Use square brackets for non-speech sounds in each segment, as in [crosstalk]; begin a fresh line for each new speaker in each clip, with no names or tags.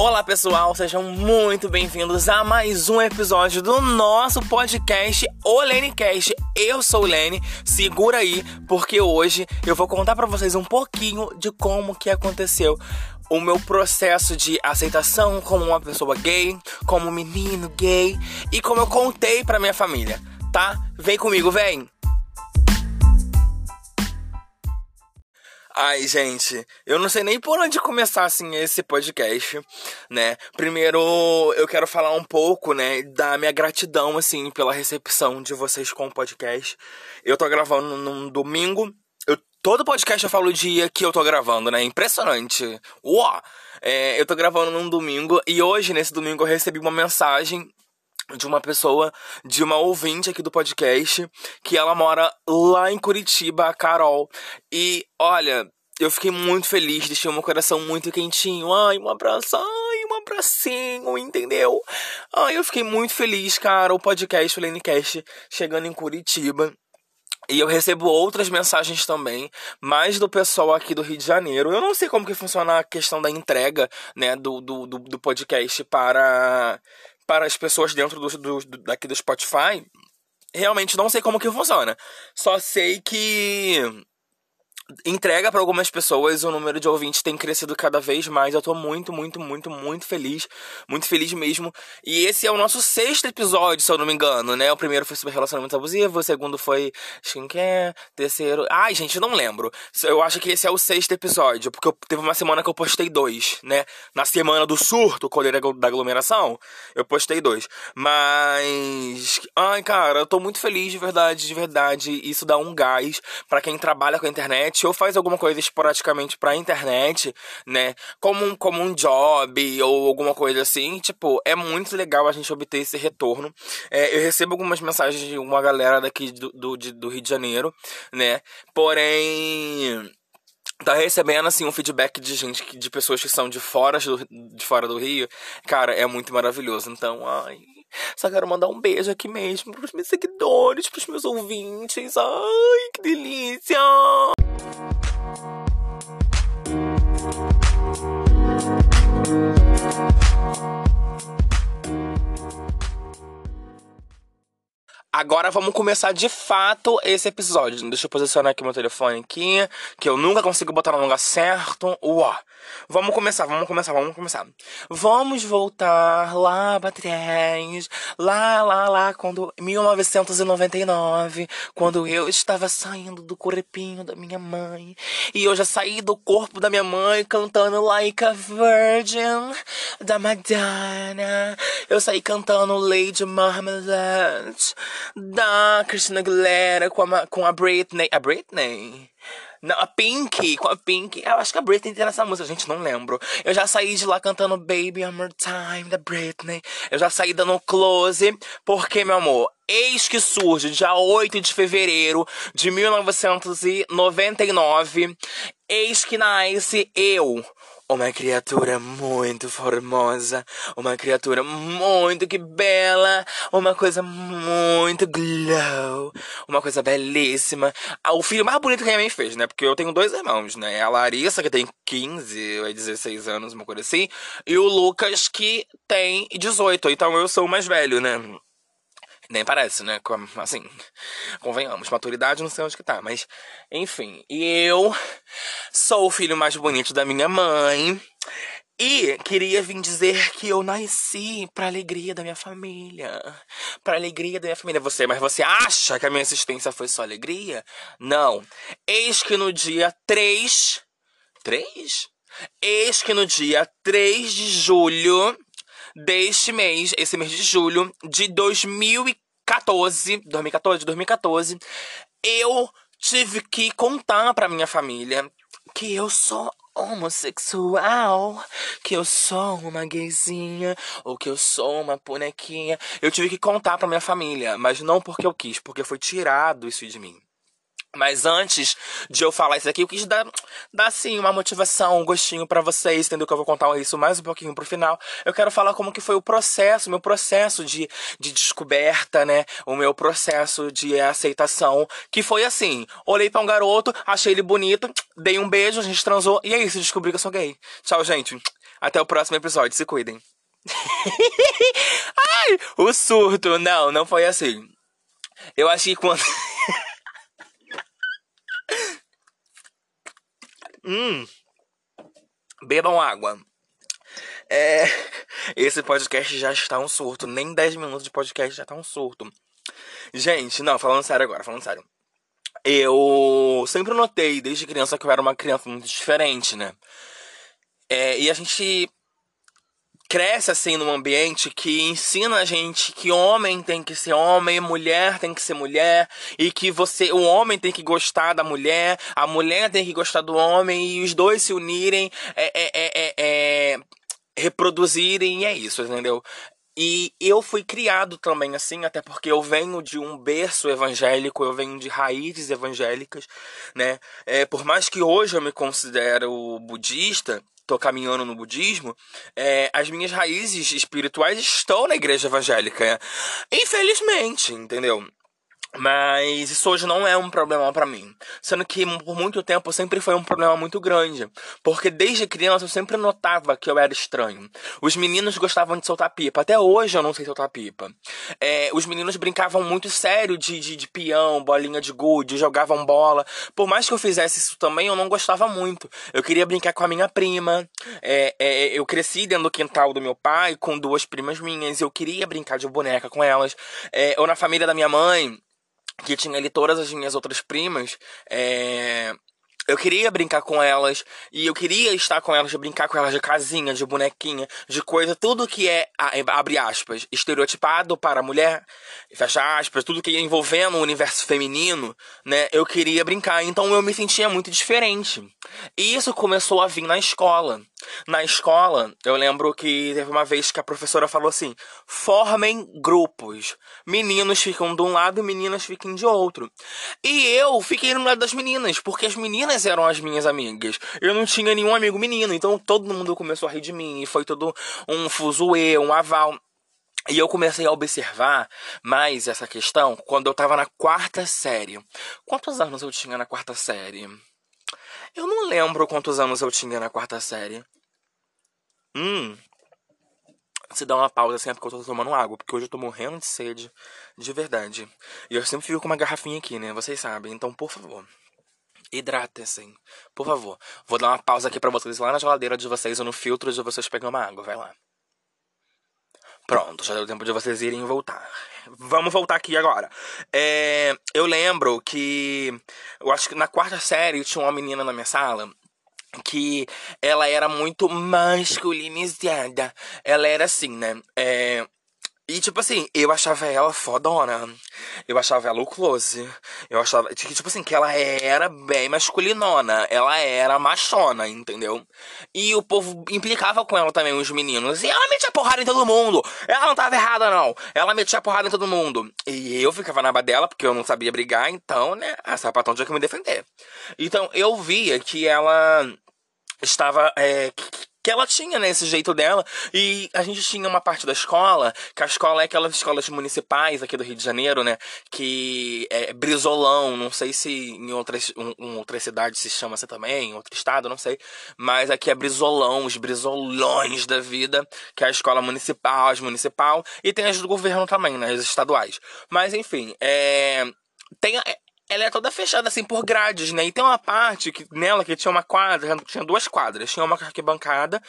Olá pessoal, sejam muito bem-vindos a mais um episódio do nosso podcast O Cast. Eu sou o Lene, segura aí, porque hoje eu vou contar para vocês um pouquinho de como que aconteceu o meu processo de aceitação como uma pessoa gay, como um menino gay e como eu contei para minha família, tá? Vem comigo, vem. Ai, gente, eu não sei nem por onde começar assim esse podcast, né? Primeiro, eu quero falar um pouco, né, da minha gratidão assim pela recepção de vocês com o podcast. Eu tô gravando num domingo. Eu, todo podcast eu falo o dia que eu tô gravando, né? Impressionante. Uau! É, eu tô gravando num domingo e hoje, nesse domingo, eu recebi uma mensagem de uma pessoa, de uma ouvinte aqui do podcast, que ela mora lá em Curitiba, a Carol. E olha, eu fiquei muito feliz, deixei meu coração muito quentinho. Ai, um abraço, ai, um abracinho, entendeu? Ai, eu fiquei muito feliz, cara. O podcast, o Lenecast, chegando em Curitiba. E eu recebo outras mensagens também, mais do pessoal aqui do Rio de Janeiro. Eu não sei como que funciona a questão da entrega, né, do, do, do, do podcast para para as pessoas dentro do, do, daqui do Spotify, realmente não sei como que funciona. Só sei que entrega para algumas pessoas, o número de ouvintes tem crescido cada vez mais. Eu tô muito, muito, muito, muito feliz. Muito feliz mesmo. E esse é o nosso sexto episódio, se eu não me engano, né? O primeiro foi sobre relacionamento abusivo, o segundo foi skincare, terceiro. Ai, gente, não lembro. Eu acho que esse é o sexto episódio, porque eu... teve uma semana que eu postei dois, né? Na semana do surto, colheira da aglomeração, eu postei dois. Mas. Ai, cara, eu tô muito feliz de verdade, de verdade. Isso dá um gás para quem trabalha com a internet internet ou faz alguma coisa esporadicamente pra internet, né? Como um, como um job ou alguma coisa assim, tipo, é muito legal a gente obter esse retorno. É, eu recebo algumas mensagens de uma galera daqui do, do, de, do Rio de Janeiro, né? Porém tá recebendo assim um feedback de gente de pessoas que são de fora do, de fora do Rio, cara, é muito maravilhoso. Então, ai, só quero mandar um beijo aqui mesmo pros meus seguidores, pros meus ouvintes. Ai, que delícia! Agora vamos começar de fato esse episódio. Deixa eu posicionar aqui meu telefone aqui, que eu nunca consigo botar no lugar certo. Uó. Vamos começar, vamos começar, vamos começar. Vamos voltar lá pra trás, lá, lá, lá, quando 1999, quando eu estava saindo do corpinho da minha mãe, e eu já saí do corpo da minha mãe cantando Like a Virgin da Madonna. Eu saí cantando Lady Marmalade da Christina Aguilera com a, com a Britney. A Britney? Não, a Pink, com a Pink. Eu acho que a Britney tem nessa música, gente, não lembro. Eu já saí de lá cantando Baby One More Time, da Britney. Eu já saí dando close, porque, meu amor, eis que surge dia 8 de fevereiro de 1999. Eis que nasce eu, uma criatura muito formosa, uma criatura muito que bela, uma coisa muito glow, uma coisa belíssima. Ah, o filho mais bonito que a minha mãe fez, né? Porque eu tenho dois irmãos, né? A Larissa, que tem 15 ou 16 anos, uma coisa assim, e o Lucas, que tem 18. Então eu sou o mais velho, né? Nem parece, né? Assim, convenhamos, maturidade não sei onde que tá, mas enfim. Eu sou o filho mais bonito da minha mãe. E queria vir dizer que eu nasci pra alegria da minha família. Pra alegria da minha família. Você, mas você acha que a minha existência foi só alegria? Não. Eis que no dia 3. 3? Eis que no dia 3 de julho deste mês, esse mês de julho de 2014, 2014, 2014, eu tive que contar para minha família que eu sou homossexual, que eu sou uma gayzinha ou que eu sou uma bonequinha. Eu tive que contar para minha família, mas não porque eu quis, porque foi tirado isso de mim. Mas antes de eu falar isso aqui, eu quis dar, dar assim, uma motivação, um gostinho para vocês, entendeu? Que eu vou contar isso mais um pouquinho pro final. Eu quero falar como que foi o processo, meu processo de, de descoberta, né? O meu processo de aceitação. Que foi assim: olhei para um garoto, achei ele bonito, dei um beijo, a gente transou, e é isso, descobri que eu sou gay. Tchau, gente. Até o próximo episódio. Se cuidem. [laughs] Ai, o surto. Não, não foi assim. Eu acho que quando. Hum. Bebam água. É. [laughs] Esse podcast já está um surto. Nem 10 minutos de podcast já está um surto. Gente, não, falando sério agora, falando sério. Eu sempre notei desde criança que eu era uma criança muito diferente, né? É, e a gente cresce assim num ambiente que ensina a gente que homem tem que ser homem, mulher tem que ser mulher e que você, o homem tem que gostar da mulher, a mulher tem que gostar do homem e os dois se unirem, é, é, é, é reproduzirem e é isso, entendeu? E eu fui criado também assim, até porque eu venho de um berço evangélico, eu venho de raízes evangélicas, né? É, por mais que hoje eu me considero budista, tô caminhando no budismo, é, as minhas raízes espirituais estão na igreja evangélica. Infelizmente, entendeu? Mas isso hoje não é um problema para mim. Sendo que por muito tempo sempre foi um problema muito grande. Porque desde criança eu sempre notava que eu era estranho. Os meninos gostavam de soltar pipa. Até hoje eu não sei soltar pipa. É, os meninos brincavam muito sério de, de, de peão, bolinha de gude, jogavam bola. Por mais que eu fizesse isso também, eu não gostava muito. Eu queria brincar com a minha prima. É, é, eu cresci dentro do quintal do meu pai com duas primas minhas. Eu queria brincar de boneca com elas. É, ou na família da minha mãe que tinha ali todas as minhas outras primas, é, eu queria brincar com elas e eu queria estar com elas, brincar com elas de casinha, de bonequinha, de coisa, tudo que é, abre aspas, estereotipado para a mulher, fecha aspas, tudo que é envolvendo o universo feminino, né? Eu queria brincar, então eu me sentia muito diferente. E isso começou a vir na escola. Na escola, eu lembro que teve uma vez que a professora falou assim: formem grupos. Meninos ficam de um lado, meninas fiquem de outro. E eu fiquei no lado das meninas, porque as meninas eram as minhas amigas. Eu não tinha nenhum amigo menino, então todo mundo começou a rir de mim. E foi todo um fuzuê, um aval. E eu comecei a observar mais essa questão quando eu tava na quarta série. Quantos anos eu tinha na quarta série? Eu não lembro quantos anos eu tinha na quarta série. Hum. Se dá uma pausa assim é porque eu tô tomando água, porque hoje eu tô morrendo de sede, de verdade. E eu sempre fico com uma garrafinha aqui, né? Vocês sabem. Então, por favor, hidratem-se. Por favor. Vou dar uma pausa aqui pra vocês lá na geladeira de vocês ou no filtro de vocês pegar uma água. Vai lá. Pronto, já deu tempo de vocês irem voltar. Vamos voltar aqui agora. É, eu lembro que. Eu acho que na quarta série tinha uma menina na minha sala que ela era muito masculinizada. Ela era assim, né? É, e, tipo assim, eu achava ela fodona. Eu achava ela o close. Eu achava, tipo assim, que ela era bem masculinona. Ela era machona, entendeu? E o povo implicava com ela também, os meninos. E ela metia porrada em todo mundo. Ela não tava errada, não. Ela metia porrada em todo mundo. E eu ficava na aba dela, porque eu não sabia brigar, então, né? A sapatão tinha que me defender. Então, eu via que ela estava. É, que ela tinha, né, esse jeito dela. E a gente tinha uma parte da escola, que a escola é aquelas escolas municipais aqui do Rio de Janeiro, né, que é Brizolão, não sei se em outras, um, outras cidades se chama assim também, em outro estado, não sei. Mas aqui é Brizolão, os Brizolões da vida, que é a escola municipal, as municipal, e tem as do governo também, né, as estaduais. Mas enfim, é tem ela é toda fechada assim por grades, né? E tem uma parte que nela que tinha uma quadra, tinha duas quadras. Tinha uma arquibancada,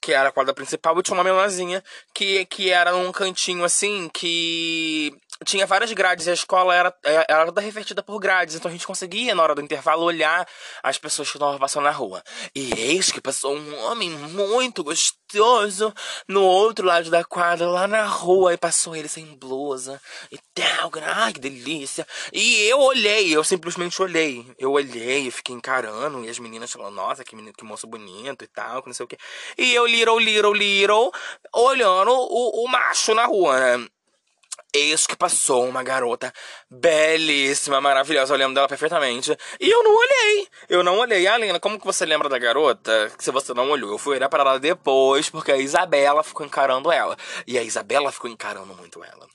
que era a quadra principal, e tinha uma menorzinha que, que era um cantinho assim que tinha várias grades, a escola era, é, era toda revertida por grades, então a gente conseguia, na hora do intervalo, olhar as pessoas que estavam passando na rua. E eis que passou um homem muito gostoso no outro lado da quadra, lá na rua, e passou ele sem blusa e tal, ai que delícia. E eu olhei, eu simplesmente olhei, eu olhei, eu fiquei encarando, e as meninas falando, nossa, que, menino, que moço bonito e tal, que não sei o que. E eu, little, little, little, olhando o, o macho na rua, né? Eis que passou uma garota belíssima, maravilhosa, eu lembro dela perfeitamente. E eu não olhei. Eu não olhei. Alina, como que você lembra da garota se você não olhou? Eu fui olhar para ela depois, porque a Isabela ficou encarando ela. E a Isabela ficou encarando muito ela.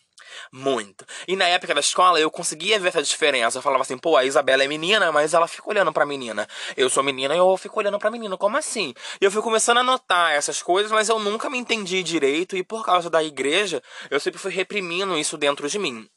Muito. E na época da escola eu conseguia ver essa diferença. Eu falava assim, pô, a Isabela é menina, mas ela fica olhando pra menina. Eu sou menina e eu fico olhando pra menina. Como assim? E eu fui começando a notar essas coisas, mas eu nunca me entendi direito. E por causa da igreja, eu sempre fui reprimindo isso dentro de mim.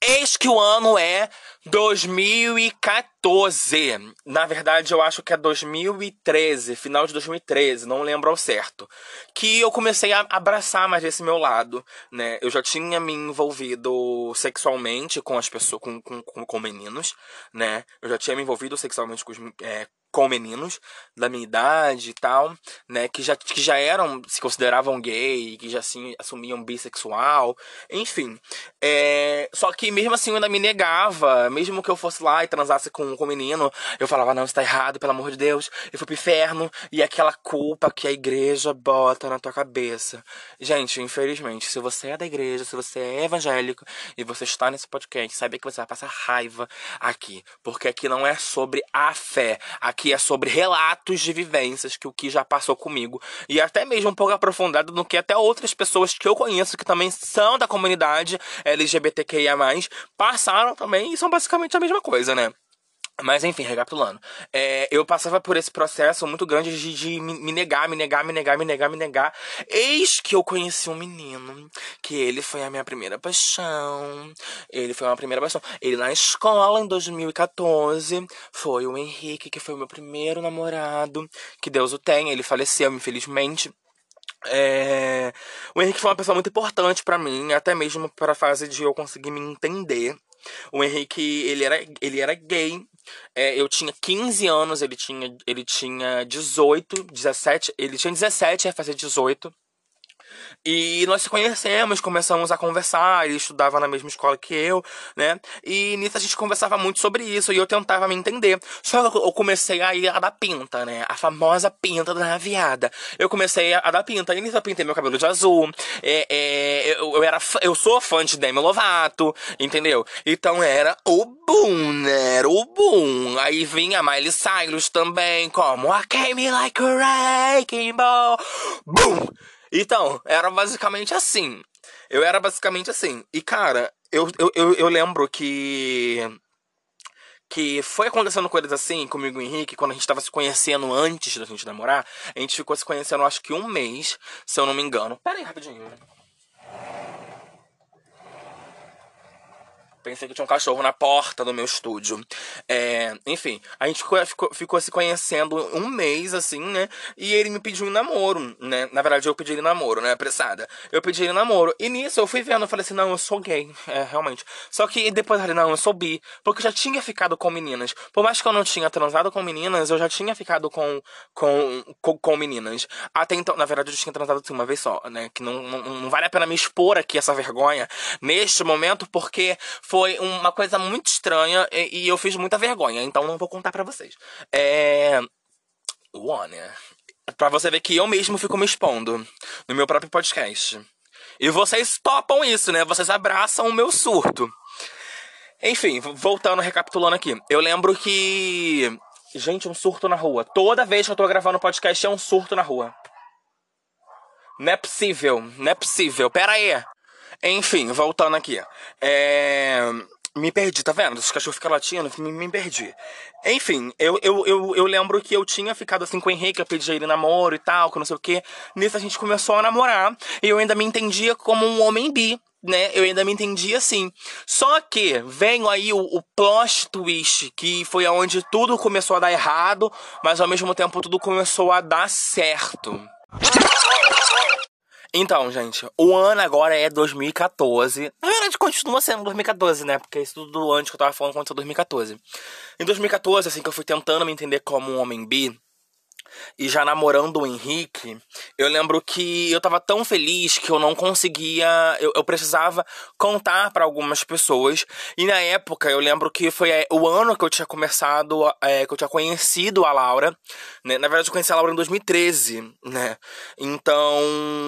Eis que o ano é 2014. Na verdade, eu acho que é 2013, final de 2013, não lembro ao certo. Que eu comecei a abraçar mais esse meu lado, né? Eu já tinha me envolvido sexualmente com as pessoas, com, com, com, com meninos, né? Eu já tinha me envolvido sexualmente com, é, com meninos da minha idade e tal, né, que já, que já eram, se consideravam gay, que já assim, assumiam bissexual, enfim. É, só que mesmo assim eu ainda me negava, mesmo que eu fosse lá e transasse com, com um menino, eu falava, não, está errado, pelo amor de Deus, eu fui pro inferno, e aquela culpa que a igreja bota na tua cabeça. Gente, infelizmente, se você é da igreja, se você é evangélico, e você está nesse podcast, saiba que você vai passar raiva aqui, porque aqui não é sobre a fé, aqui aqui é sobre relatos de vivências que o que já passou comigo e até mesmo um pouco aprofundado no que até outras pessoas que eu conheço que também são da comunidade LGBTQIA+, passaram também e são basicamente a mesma coisa, né? Mas enfim, recapitulando. É, eu passava por esse processo muito grande de, de, me negar, me negar, me negar, me negar, me negar. Eis que eu conheci um menino, que ele foi a minha primeira paixão. Ele foi uma primeira paixão. Ele na escola, em 2014, foi o Henrique, que foi o meu primeiro namorado. Que Deus o tenha, ele faleceu, infelizmente. É... O Henrique foi uma pessoa muito importante para mim, até mesmo para a fase de eu conseguir me entender. O Henrique, ele era, ele era gay, é, eu tinha 15 anos, ele tinha, ele tinha 18, 17, ele tinha 17, ia fazer 18. E nós se conhecemos, começamos a conversar, ele estudava na mesma escola que eu, né? E nisso a gente conversava muito sobre isso e eu tentava me entender. Só que eu comecei a ir a dar pinta, né? A famosa pinta da viada. Eu comecei a dar pinta, e nisso eu pintei meu cabelo de azul. É, é, eu, eu, era, eu sou fã de Demi Lovato, entendeu? Então era o boom, né? Era o boom. Aí vinha Miley Cyrus também, como I came like a wrecking ball. Boom! Então, era basicamente assim. Eu era basicamente assim. E, cara, eu, eu, eu, eu lembro que. Que foi acontecendo coisas assim comigo e Henrique, quando a gente tava se conhecendo antes da gente namorar. A gente ficou se conhecendo acho que um mês, se eu não me engano. Pera aí, rapidinho. Pensei que tinha um cachorro na porta do meu estúdio. É, enfim, a gente ficou, ficou, ficou, se conhecendo um mês, assim, né? E ele me pediu um namoro, né? Na verdade, eu pedi ele namoro, né? Apressada. Eu pedi ele namoro. E nisso eu fui vendo, eu falei assim, não, eu sou gay. É, realmente. Só que depois eu falei, não, eu sou bi. Porque eu já tinha ficado com meninas. Por mais que eu não tinha transado com meninas, eu já tinha ficado com, com, com, com meninas. Até então, na verdade, eu tinha transado assim uma vez só, né? Que não, não, não vale a pena me expor aqui essa vergonha neste momento, porque foi foi uma coisa muito estranha e, e eu fiz muita vergonha, então não vou contar para vocês. É. One. Pra você ver que eu mesmo fico me expondo no meu próprio podcast. E vocês topam isso, né? Vocês abraçam o meu surto. Enfim, voltando, recapitulando aqui. Eu lembro que. Gente, um surto na rua. Toda vez que eu tô gravando podcast é um surto na rua. Não é possível, não é possível. Pera aí. Enfim, voltando aqui. É... Me perdi, tá vendo? Os cachorros ficam latindo, me, me perdi. Enfim, eu, eu, eu, eu lembro que eu tinha ficado assim com o Henrique, eu pedi ele namoro e tal, que não sei o que. Nisso a gente começou a namorar. E eu ainda me entendia como um homem bi, né? Eu ainda me entendia assim. Só que vem aí o, o plot twist, que foi onde tudo começou a dar errado, mas ao mesmo tempo tudo começou a dar certo. Então, gente, o ano agora é 2014. Na verdade, continua sendo 2014, né? Porque isso tudo antes que eu tava falando aconteceu 2014. Em 2014, assim, que eu fui tentando me entender como um homem bi, e já namorando o Henrique, eu lembro que eu tava tão feliz que eu não conseguia. Eu, eu precisava contar para algumas pessoas. E na época, eu lembro que foi é, o ano que eu tinha começado, é, que eu tinha conhecido a Laura. Né? Na verdade, eu conheci a Laura em 2013, né? Então,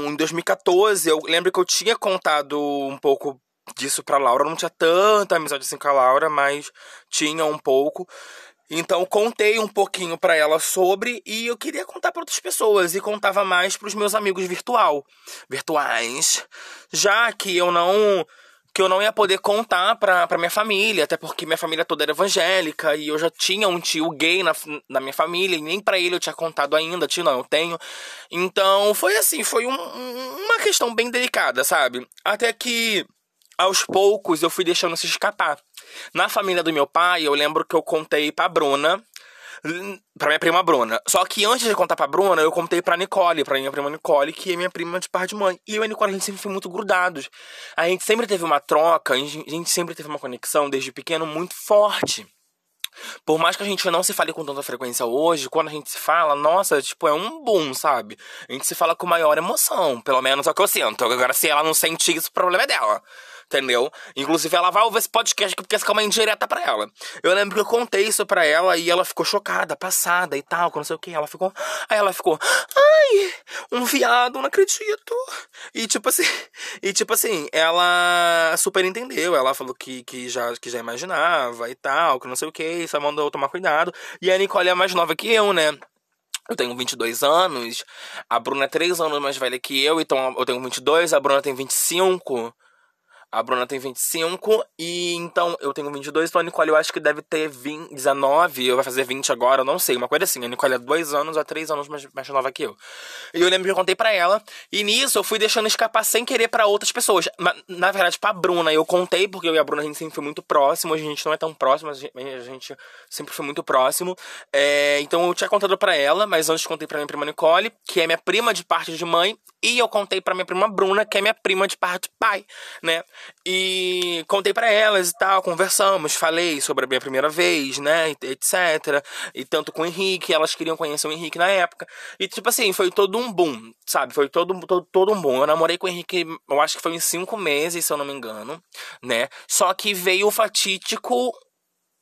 em 2014, eu lembro que eu tinha contado um pouco disso pra Laura. Eu não tinha tanta amizade assim com a Laura, mas tinha um pouco. Então contei um pouquinho para ela sobre e eu queria contar para outras pessoas e contava mais para os meus amigos virtual, virtuais, já que eu não que eu não ia poder contar pra, minha família, até porque minha família toda era evangélica e eu já tinha um tio gay na, na minha família e nem para ele eu tinha contado ainda, tio não, eu tenho. Então foi assim, foi um, uma questão bem delicada, sabe? Até que aos poucos eu fui deixando se escapar. Na família do meu pai, eu lembro que eu contei pra Bruna, pra minha prima Bruna. Só que antes de contar pra Bruna, eu contei pra Nicole, pra minha prima Nicole, que é minha prima de par de mãe. E eu e a Nicole, a gente sempre foi muito grudados. A gente sempre teve uma troca, a gente sempre teve uma conexão desde pequeno muito forte. Por mais que a gente não se fale com tanta frequência hoje, quando a gente se fala, nossa, tipo, é um boom, sabe? A gente se fala com maior emoção, pelo menos é o que eu sinto. Agora, se ela não sente isso, o problema é dela entendeu? Inclusive, ela vai ouvir esse podcast porque essa é uma indireta pra ela. Eu lembro que eu contei isso pra ela e ela ficou chocada, passada e tal, não sei o que. Ela ficou. Aí ela ficou, ai, um viado, não acredito. E tipo assim, [laughs] e tipo assim, ela super entendeu. Ela falou que, que, já, que já imaginava e tal, que não sei o que, só mandou tomar cuidado. E a Nicole é mais nova que eu, né? Eu tenho 22 anos, a Bruna é 3 anos mais velha que eu, então eu tenho 22, a Bruna tem 25. A Bruna tem 25 e então eu tenho 22, então a Nicole eu acho que deve ter 20, 19, eu vai fazer 20 agora, eu não sei, uma coisa assim. A Nicole é 2 anos a 3 anos mais, mais nova que eu. E eu lembro que eu contei para ela, e nisso eu fui deixando escapar sem querer para outras pessoas. Na, na verdade, pra Bruna eu contei, porque eu e a Bruna a gente sempre foi muito próximo, hoje a gente não é tão próximo, a gente, a gente sempre foi muito próximo. É, então eu tinha contado para ela, mas antes contei pra minha prima Nicole, que é minha prima de parte de mãe, e eu contei pra minha prima Bruna, que é minha prima de parte de pai, né? E contei para elas e tal, conversamos, falei sobre a minha primeira vez, né, etc. E tanto com o Henrique, elas queriam conhecer o Henrique na época. E tipo assim, foi todo um boom, sabe? Foi todo, todo, todo um boom. Eu namorei com o Henrique, eu acho que foi em cinco meses, se eu não me engano, né? Só que veio o fatídico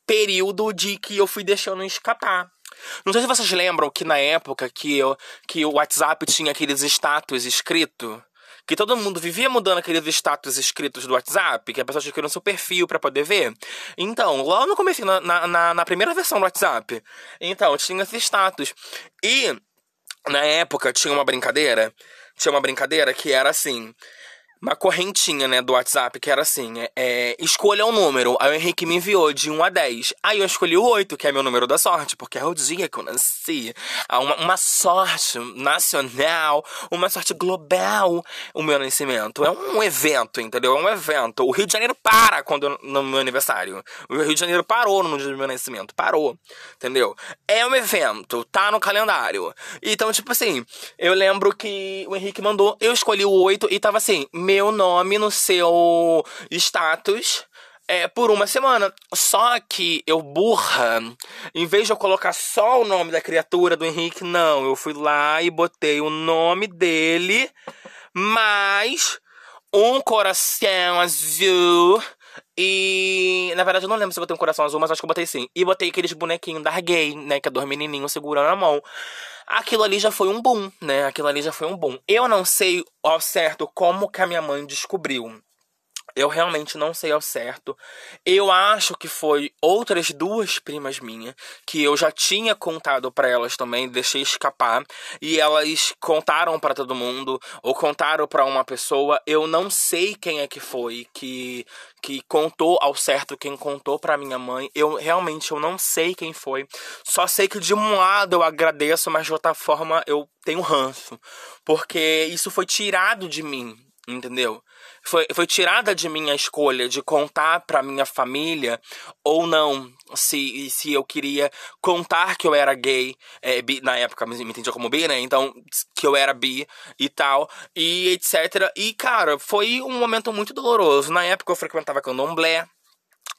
período de que eu fui deixando escapar. Não sei se vocês lembram que na época que, eu, que o WhatsApp tinha aqueles status escrito que todo mundo vivia mudando aqueles status escritos do WhatsApp, que a pessoa tinha que ir no seu perfil para poder ver. Então, lá no começo, na, na, na primeira versão do WhatsApp, então, tinha esse status. E, na época, tinha uma brincadeira, tinha uma brincadeira que era assim, uma correntinha, né, do WhatsApp, que era assim, é, é, escolha um número. Aí o Henrique me enviou de 1 a 10. Aí eu escolhi o 8, que é meu número da sorte, porque é o dia que eu nasci. Uma, uma sorte nacional, uma sorte global, o meu nascimento. É um evento, entendeu? É um evento. O Rio de Janeiro para quando no meu aniversário. O Rio de Janeiro parou no dia do meu nascimento. Parou, entendeu? É um evento, tá no calendário. Então, tipo assim, eu lembro que o Henrique mandou, eu escolhi o 8 e tava assim, meu nome no seu status é, por uma semana. Só que eu burra, em vez de eu colocar só o nome da criatura do Henrique, não, eu fui lá e botei o nome dele, mais um coração azul. E na verdade eu não lembro se eu botei um coração azul, mas acho que eu botei sim. E botei aqueles bonequinhos da gay, né? Que é dois menininhos segurando a mão aquilo ali já foi um boom, né? Aquilo ali já foi um boom. Eu não sei ao certo como que a minha mãe descobriu. Eu realmente não sei ao certo. Eu acho que foi outras duas primas minhas que eu já tinha contado para elas também, deixei escapar e elas contaram para todo mundo ou contaram para uma pessoa. Eu não sei quem é que foi que que contou ao certo quem contou para minha mãe. Eu realmente eu não sei quem foi. Só sei que de um lado eu agradeço, mas de outra forma eu tenho ranço, porque isso foi tirado de mim, entendeu? Foi, foi tirada de mim a escolha de contar para minha família ou não, se, se eu queria contar que eu era gay, é, bi, na época me entendia como bi, né? Então, que eu era bi e tal, e etc. E, cara, foi um momento muito doloroso. Na época eu frequentava candomblé,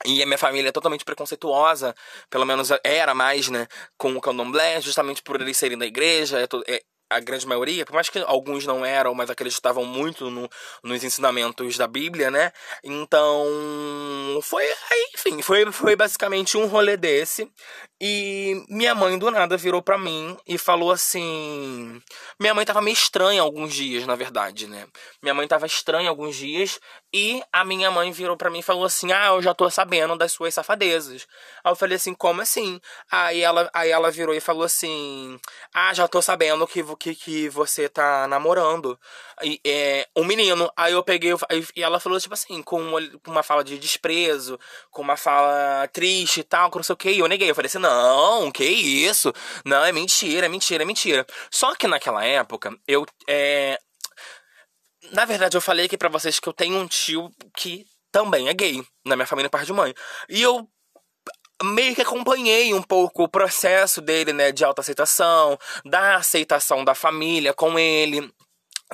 e a minha família é totalmente preconceituosa, pelo menos era mais, né, com o candomblé, justamente por eles serem da igreja, é, é, a grande maioria, por mais que alguns não eram, mas acreditavam muito no, nos ensinamentos da Bíblia, né? Então, foi, enfim, foi, foi basicamente um rolê desse. E minha mãe do nada virou pra mim e falou assim. Minha mãe tava meio estranha alguns dias, na verdade, né? Minha mãe tava estranha alguns dias E a minha mãe virou para mim e falou assim: Ah, eu já tô sabendo das suas safadezas. Aí eu falei assim: Como assim? Aí ela, aí ela virou e falou assim: Ah, já tô sabendo que, que, que você tá namorando e, é, um menino. Aí eu peguei e ela falou, tipo assim, com uma, uma fala de desprezo, com uma fala triste e tal, com não sei o que. E eu neguei. Eu falei assim: Não, que isso? Não, é mentira, é mentira, é mentira. Só que naquela época, eu. É, na verdade, eu falei aqui para vocês que eu tenho um tio que também é gay, na minha família, parte de mãe. E eu meio que acompanhei um pouco o processo dele, né, de autoaceitação, da aceitação da família com ele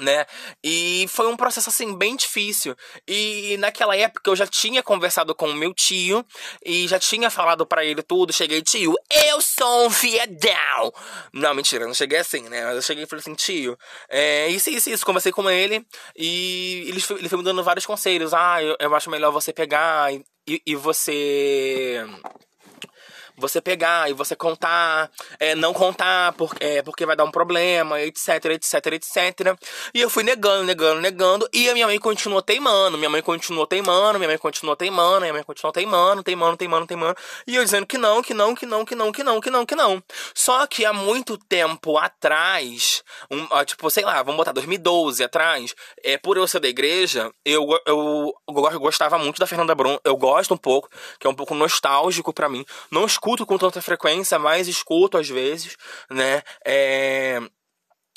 né? E foi um processo assim bem difícil. E naquela época eu já tinha conversado com o meu tio e já tinha falado para ele tudo. Cheguei, tio, eu sou um viadão. Não, mentira, não cheguei assim, né? Mas eu cheguei e falei assim, tio, é, isso, isso, isso. Conversei com ele e ele foi, ele foi me dando vários conselhos. Ah, eu, eu acho melhor você pegar e, e você você pegar e você contar, é, não contar porque, é, porque vai dar um problema, etc, etc, etc. E eu fui negando, negando, negando. E a minha mãe continuou teimando. Minha mãe continuou teimando, minha mãe continuou teimando, minha mãe continuou teimando, teimando, teimando, teimando. E eu dizendo que não, que não, que não, que não, que não, que não, que não. Só que há muito tempo atrás, um, tipo, sei lá, vamos botar 2012 atrás, é, por eu ser da igreja, eu, eu, eu gostava muito da Fernanda Brum. Eu gosto um pouco, que é um pouco nostálgico para mim. Não escuto escuto com tanta frequência, mas escuto às vezes, né? É,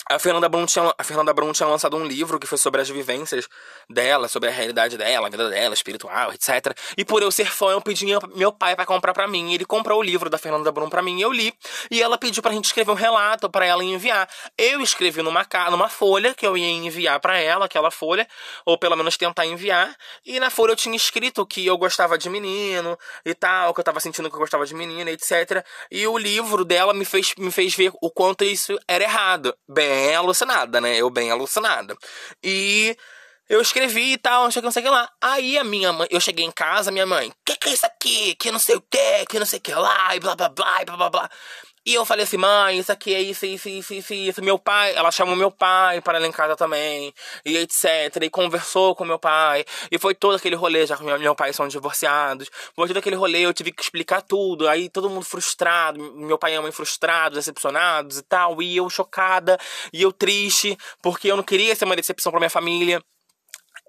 a Fernanda Brum tinha, a Fernanda Brum tinha lançado um livro que foi sobre as vivências dela, sobre a realidade dela, a vida dela, espiritual, etc. E por eu ser fã, eu pedi meu pai para comprar para mim. Ele comprou o livro da Fernanda Brum para mim eu li. E ela pediu pra gente escrever um relato para ela enviar. Eu escrevi numa, numa folha que eu ia enviar para ela, aquela folha, ou pelo menos tentar enviar. E na folha eu tinha escrito que eu gostava de menino e tal, que eu tava sentindo que eu gostava de menina, etc. E o livro dela me fez, me fez ver o quanto isso era errado. Bem, bem alucinada, né? Eu bem alucinada. E eu escrevi e tal, não sei o que, não sei o que lá. Aí a minha mãe, eu cheguei em casa, minha mãe, que que é isso aqui? Que não sei o que, que não sei o que lá, e blá blá blá, e blá blá blá. E eu falei assim, mãe, isso aqui é isso, isso, isso, isso, isso. Meu pai, ela chamou meu pai para ela em casa também, e etc. E conversou com meu pai. E foi todo aquele rolê, já que meu, meu pai são divorciados. Foi todo aquele rolê, eu tive que explicar tudo. Aí todo mundo frustrado, meu pai e a mãe frustrados, decepcionados e tal. E eu chocada, e eu triste, porque eu não queria ser uma decepção para minha família.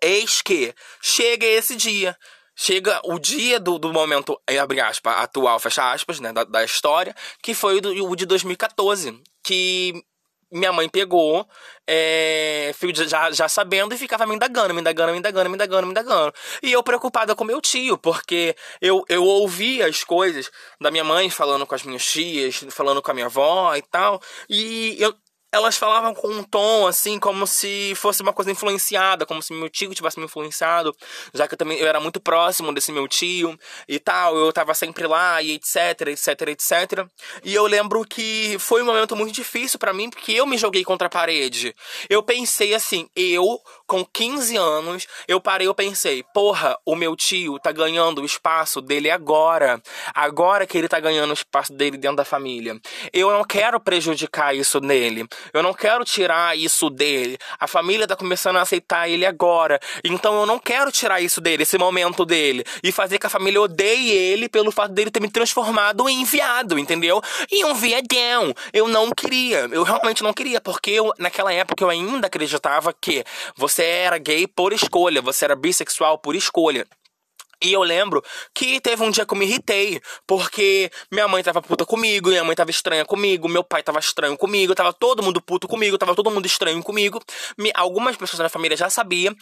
Eis que chega esse dia chega o dia do, do momento, abre aspas, atual, fecha aspas, né, da, da história, que foi o, do, o de 2014, que minha mãe pegou, é, já, já sabendo, e ficava me indagando, me indagando, me indagando, me indagando, me indagando. E eu preocupada com meu tio, porque eu, eu ouvia as coisas da minha mãe falando com as minhas tias, falando com a minha avó e tal, e eu, elas falavam com um tom assim, como se fosse uma coisa influenciada, como se meu tio tivesse me influenciado, já que eu também eu era muito próximo desse meu tio e tal, eu tava sempre lá e etc, etc, etc. E eu lembro que foi um momento muito difícil para mim, porque eu me joguei contra a parede. Eu pensei assim, eu com 15 anos, eu parei, eu pensei, porra, o meu tio tá ganhando o espaço dele agora. Agora que ele tá ganhando o espaço dele dentro da família. Eu não quero prejudicar isso nele. Eu não quero tirar isso dele. A família tá começando a aceitar ele agora. Então eu não quero tirar isso dele, esse momento dele. E fazer que a família odeie ele pelo fato dele ter me transformado em enviado, entendeu? E um viadão. Eu não queria. Eu realmente não queria. Porque eu, naquela época eu ainda acreditava que você você era gay por escolha, você era bissexual por escolha. E eu lembro que teve um dia que eu me irritei, porque minha mãe tava puta comigo, minha mãe tava estranha comigo, meu pai tava estranho comigo, tava todo mundo puto comigo, tava todo mundo estranho comigo. Me, algumas pessoas da família já sabiam.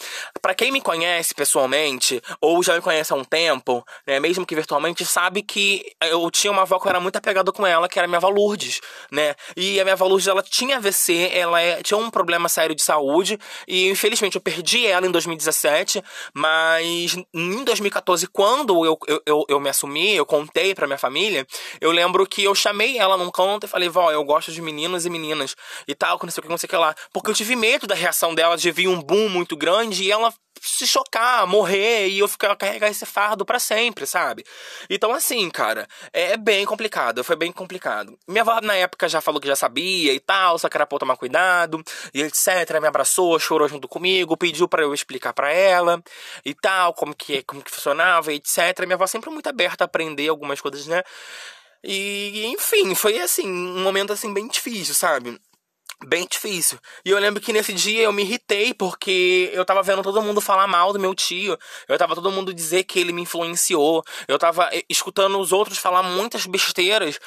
Para quem me conhece pessoalmente, ou já me conhece há um tempo, né, mesmo que virtualmente, sabe que eu tinha uma avó que eu era muito apegado com ela, que era minha avó Lourdes, né? E a minha avó Lourdes, ela tinha AVC, ela é, tinha um problema sério de saúde, e infelizmente eu perdi ela em 2017, mas em 2014 2014, quando eu, eu, eu, me assumi, eu contei pra minha família, eu lembro que eu chamei ela num canto e falei, vó, eu gosto de meninos e meninas e tal, não sei o que, não sei o que lá. Porque eu tive medo da reação dela de vir um boom muito grande e ela se chocar, morrer e eu ficar carregar esse fardo para sempre, sabe? Então, assim, cara, é bem complicado. Foi bem complicado. Minha avó na época já falou que já sabia e tal, só que era pra tomar cuidado e etc. Me abraçou, chorou junto comigo, pediu para eu explicar para ela e tal, como que, como que funcionava e etc. Minha avó sempre muito aberta a aprender algumas coisas, né? E, enfim, foi assim, um momento assim bem difícil, sabe? Bem difícil. E eu lembro que nesse dia eu me irritei porque eu tava vendo todo mundo falar mal do meu tio. Eu tava todo mundo dizer que ele me influenciou. Eu tava eh, escutando os outros falar muitas besteiras,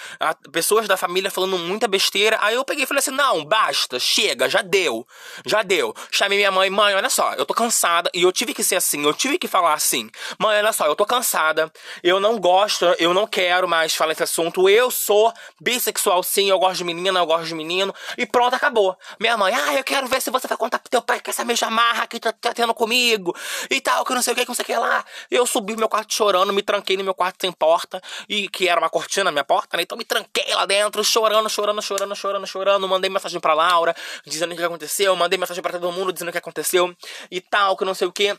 pessoas da família falando muita besteira. Aí eu peguei e falei assim: "Não, basta, chega, já deu. Já deu". Chamei minha mãe: "Mãe, olha só, eu tô cansada e eu tive que ser assim, eu tive que falar assim. Mãe, olha só, eu tô cansada. Eu não gosto, eu não quero mais falar esse assunto. Eu sou bissexual sim, eu gosto de menina, eu gosto de menino e pronto, acabou. Minha mãe, ah, eu quero ver se você vai contar pro teu pai que essa mesma marra que tá, tá tendo comigo e tal, que não sei o que, que não sei o que lá. Eu subi meu quarto chorando, me tranquei no meu quarto sem porta, e que era uma cortina na minha porta, né? Então me tranquei lá dentro, chorando, chorando, chorando, chorando, chorando. Mandei mensagem pra Laura, dizendo o que aconteceu, mandei mensagem pra todo mundo dizendo o que aconteceu e tal, que não sei o que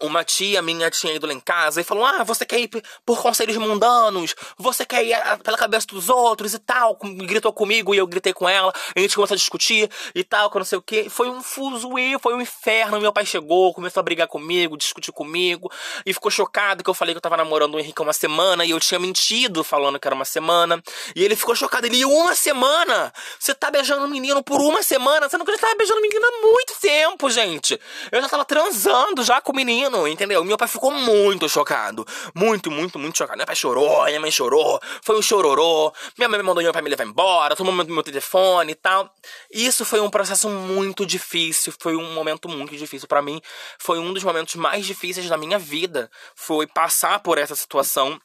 uma tia minha tinha ido lá em casa e falou: Ah, você quer ir por conselhos mundanos? Você quer ir ah, pela cabeça dos outros e tal? Gritou comigo e eu gritei com ela. A gente começou a discutir e tal, que não sei o que. Foi um fuzuê, foi um inferno. Meu pai chegou, começou a brigar comigo, discutir comigo e ficou chocado que eu falei que eu tava namorando o Henrique há uma semana e eu tinha mentido falando que era uma semana. E ele ficou chocado. Ele, uma semana? Você tá beijando um menino por uma semana? Você não já tava beijando um menino há muito tempo, gente. Eu já tava transando já com o menino menino, entendeu? Meu pai ficou muito chocado. Muito, muito, muito chocado. Meu pai chorou, minha mãe chorou, foi um chororô. Minha mãe mandou meu pai me levar embora, tomou meu, meu telefone e tal. Isso foi um processo muito difícil, foi um momento muito difícil para mim. Foi um dos momentos mais difíceis da minha vida. Foi passar por essa situação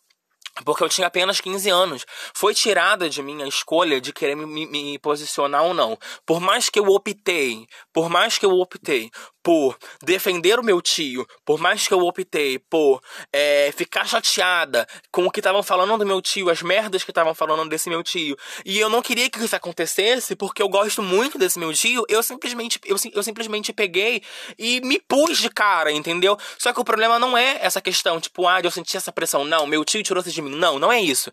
porque eu tinha apenas 15 anos. Foi tirada de mim a escolha de querer me, me, posicionar ou não. Por mais que eu optei, por mais que eu optei por defender o meu tio, por mais que eu optei por é, ficar chateada com o que estavam falando do meu tio, as merdas que estavam falando desse meu tio, e eu não queria que isso acontecesse porque eu gosto muito desse meu tio, eu simplesmente, eu, eu simplesmente peguei e me pus de cara, entendeu? Só que o problema não é essa questão, tipo, ah, eu senti essa pressão. Não, meu tio tirou isso de mim. Não, não é isso.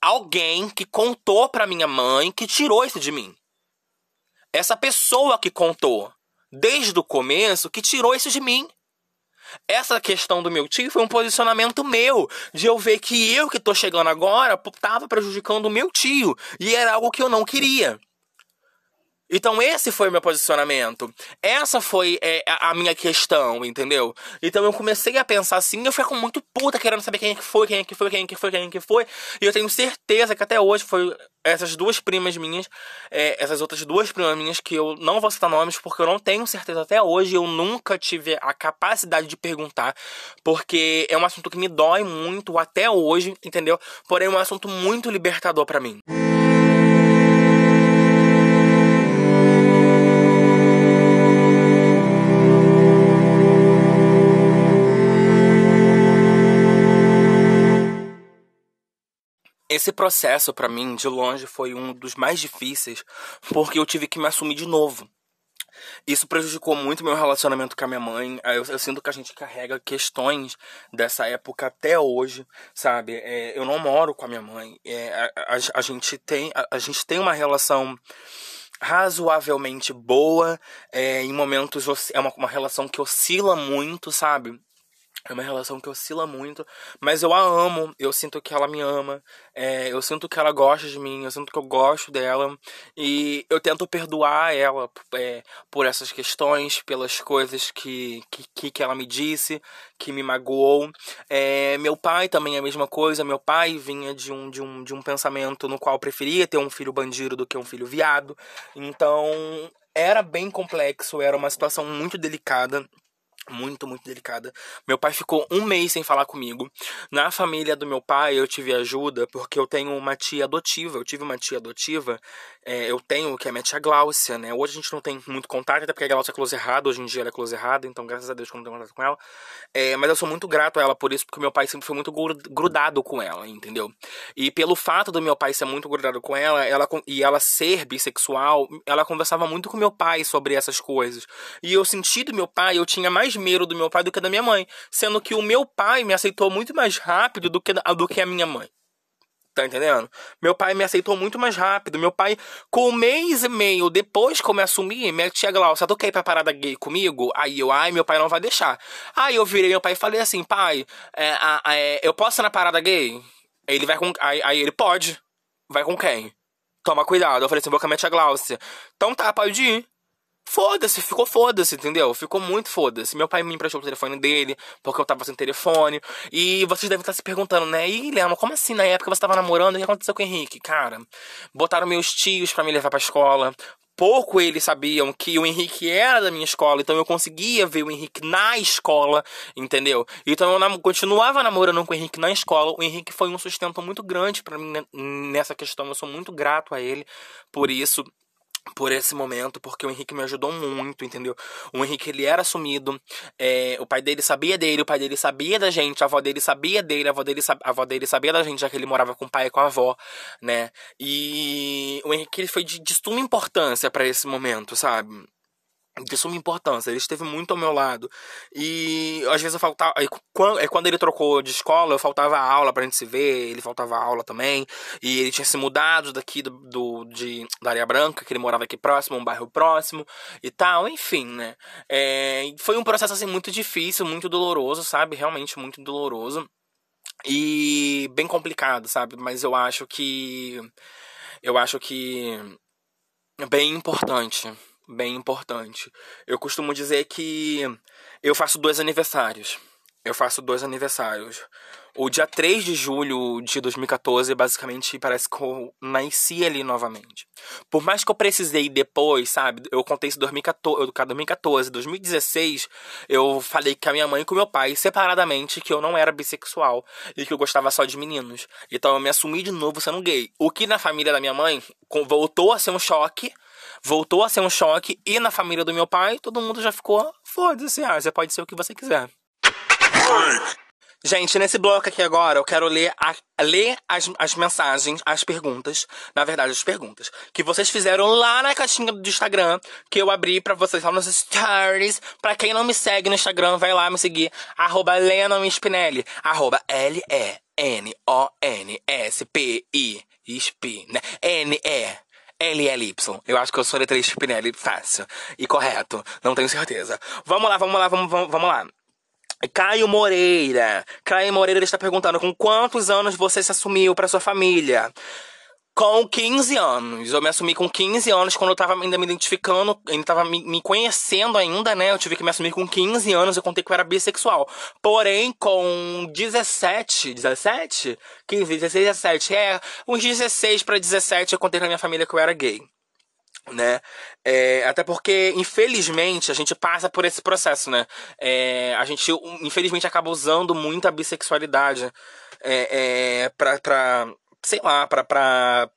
Alguém que contou pra minha mãe que tirou isso de mim. Essa pessoa que contou desde o começo que tirou isso de mim. Essa questão do meu tio foi um posicionamento meu, de eu ver que eu que tô chegando agora tava prejudicando o meu tio, e era algo que eu não queria. Então esse foi o meu posicionamento. Essa foi é, a minha questão, entendeu? Então eu comecei a pensar assim, eu com muito puta querendo saber quem é que foi, quem é que foi, quem é que foi, quem é que foi. E eu tenho certeza que até hoje foi essas duas primas minhas, é, essas outras duas primas minhas que eu não vou citar nomes porque eu não tenho certeza até hoje, eu nunca tive a capacidade de perguntar, porque é um assunto que me dói muito até hoje, entendeu? Porém é um assunto muito libertador para mim. Esse processo, para mim, de longe, foi um dos mais difíceis, porque eu tive que me assumir de novo. Isso prejudicou muito meu relacionamento com a minha mãe. Eu, eu sinto que a gente carrega questões dessa época até hoje, sabe? É, eu não moro com a minha mãe. É, a, a, a, gente tem, a, a, gente tem uma relação razoavelmente boa. É, em momentos é uma, uma relação que oscila muito, sabe? É uma relação que oscila muito, mas eu a amo, eu sinto que ela me ama, é, eu sinto que ela gosta de mim, eu sinto que eu gosto dela, e eu tento perdoar ela é, por essas questões, pelas coisas que, que, que ela me disse, que me magoou. É, meu pai também é a mesma coisa, meu pai vinha de um, de, um, de um pensamento no qual preferia ter um filho bandido do que um filho viado, então era bem complexo, era uma situação muito delicada muito, muito delicada. Meu pai ficou um mês sem falar comigo. Na família do meu pai, eu tive ajuda porque eu tenho uma tia adotiva. Eu tive uma tia adotiva, é, eu tenho, que é minha tia Gláucia, né? Hoje a gente não tem muito contato, até porque a Gláucia é close errado, hoje em dia ela é close errada, então graças a Deus que eu não tenho contato com ela. É, mas eu sou muito grato a ela por isso, porque meu pai sempre foi muito grudado com ela, entendeu? E pelo fato do meu pai ser muito grudado com ela, ela e ela ser bissexual, ela conversava muito com meu pai sobre essas coisas. E eu senti do meu pai, eu tinha mais primeiro do meu pai do que da minha mãe. Sendo que o meu pai me aceitou muito mais rápido do que, do que a minha mãe. Tá entendendo? Meu pai me aceitou muito mais rápido. Meu pai, com um mês e meio depois que eu me assumi, minha tia Glaucia, tu quer ir pra parada gay comigo? Aí eu, ai, meu pai não vai deixar. Aí eu virei meu pai e falei assim, pai, é, é, eu posso ir na parada gay? Ele vai com. Aí, aí ele pode. Vai com quem? Toma cuidado. Eu falei assim, vou com a minha tia Glaucia. Então tá, pode ir. Foda-se, ficou foda-se, entendeu? Ficou muito foda-se. Meu pai me emprestou o telefone dele, porque eu tava sem telefone. E vocês devem estar se perguntando, né? Ih, Leandro, como assim na época você tava namorando? O que aconteceu com o Henrique? Cara, botaram meus tios para me levar pra escola. Pouco eles sabiam que o Henrique era da minha escola, então eu conseguia ver o Henrique na escola, entendeu? Então eu nam continuava namorando com o Henrique na escola. O Henrique foi um sustento muito grande para mim nessa questão. Eu sou muito grato a ele por isso por esse momento, porque o Henrique me ajudou muito, entendeu? O Henrique, ele era sumido, é, o pai dele sabia dele, o pai dele sabia da gente, a avó dele sabia dele, a avó dele, a avó dele sabia da gente, já que ele morava com o pai e com a avó, né? E o Henrique, ele foi de, de suma importância para esse momento, sabe? De suma importância. Ele esteve muito ao meu lado. E às vezes eu faltava. Quando, quando ele trocou de escola, eu faltava aula pra gente se ver. Ele faltava aula também. E ele tinha se mudado daqui do, do de, da Areia Branca, que ele morava aqui próximo, um bairro próximo e tal. Enfim, né? É, foi um processo assim muito difícil, muito doloroso, sabe? Realmente muito doloroso. E bem complicado, sabe? Mas eu acho que. Eu acho que. É bem importante bem importante. Eu costumo dizer que eu faço dois aniversários. Eu faço dois aniversários. O dia 3 de julho de 2014, basicamente, parece que eu nasci ali novamente. Por mais que eu precisei depois, sabe? Eu contei isso em 2014, 2014, 2016, eu falei com a minha mãe e com meu pai, separadamente, que eu não era bissexual e que eu gostava só de meninos. Então eu me assumi de novo sendo gay. O que na família da minha mãe voltou a ser um choque, voltou a ser um choque, e na família do meu pai, todo mundo já ficou, foda-se, ah, você pode ser o que você quiser. Gente, nesse bloco aqui agora, eu quero ler, a, ler as, as mensagens, as perguntas, na verdade, as perguntas, que vocês fizeram lá na caixinha do Instagram, que eu abri para vocês lá nos stories. Pra quem não me segue no Instagram, vai lá me seguir, arroba Spinelli, arroba L-E-N-O-N-S-P-I, Sp, né? N-E. L-L-Y. Eu acho que eu sou letra Spinelli fácil e correto. Não tenho certeza. Vamos lá, vamos lá, vamos, vamos, vamos lá. Caio Moreira. Caio Moreira está perguntando com quantos anos você se assumiu para sua família? Com 15 anos. Eu me assumi com 15 anos, quando eu tava ainda me identificando, ainda tava me, me, conhecendo ainda, né? Eu tive que me assumir com 15 anos, eu contei que eu era bissexual. Porém, com 17, 17? 15, 16, 17, é, uns 16 para 17 eu contei pra minha família que eu era gay né? É, até porque, infelizmente, a gente passa por esse processo, né? É, a gente, infelizmente, acaba usando muito a bissexualidade é, é, pra, pra, sei lá, pra, pra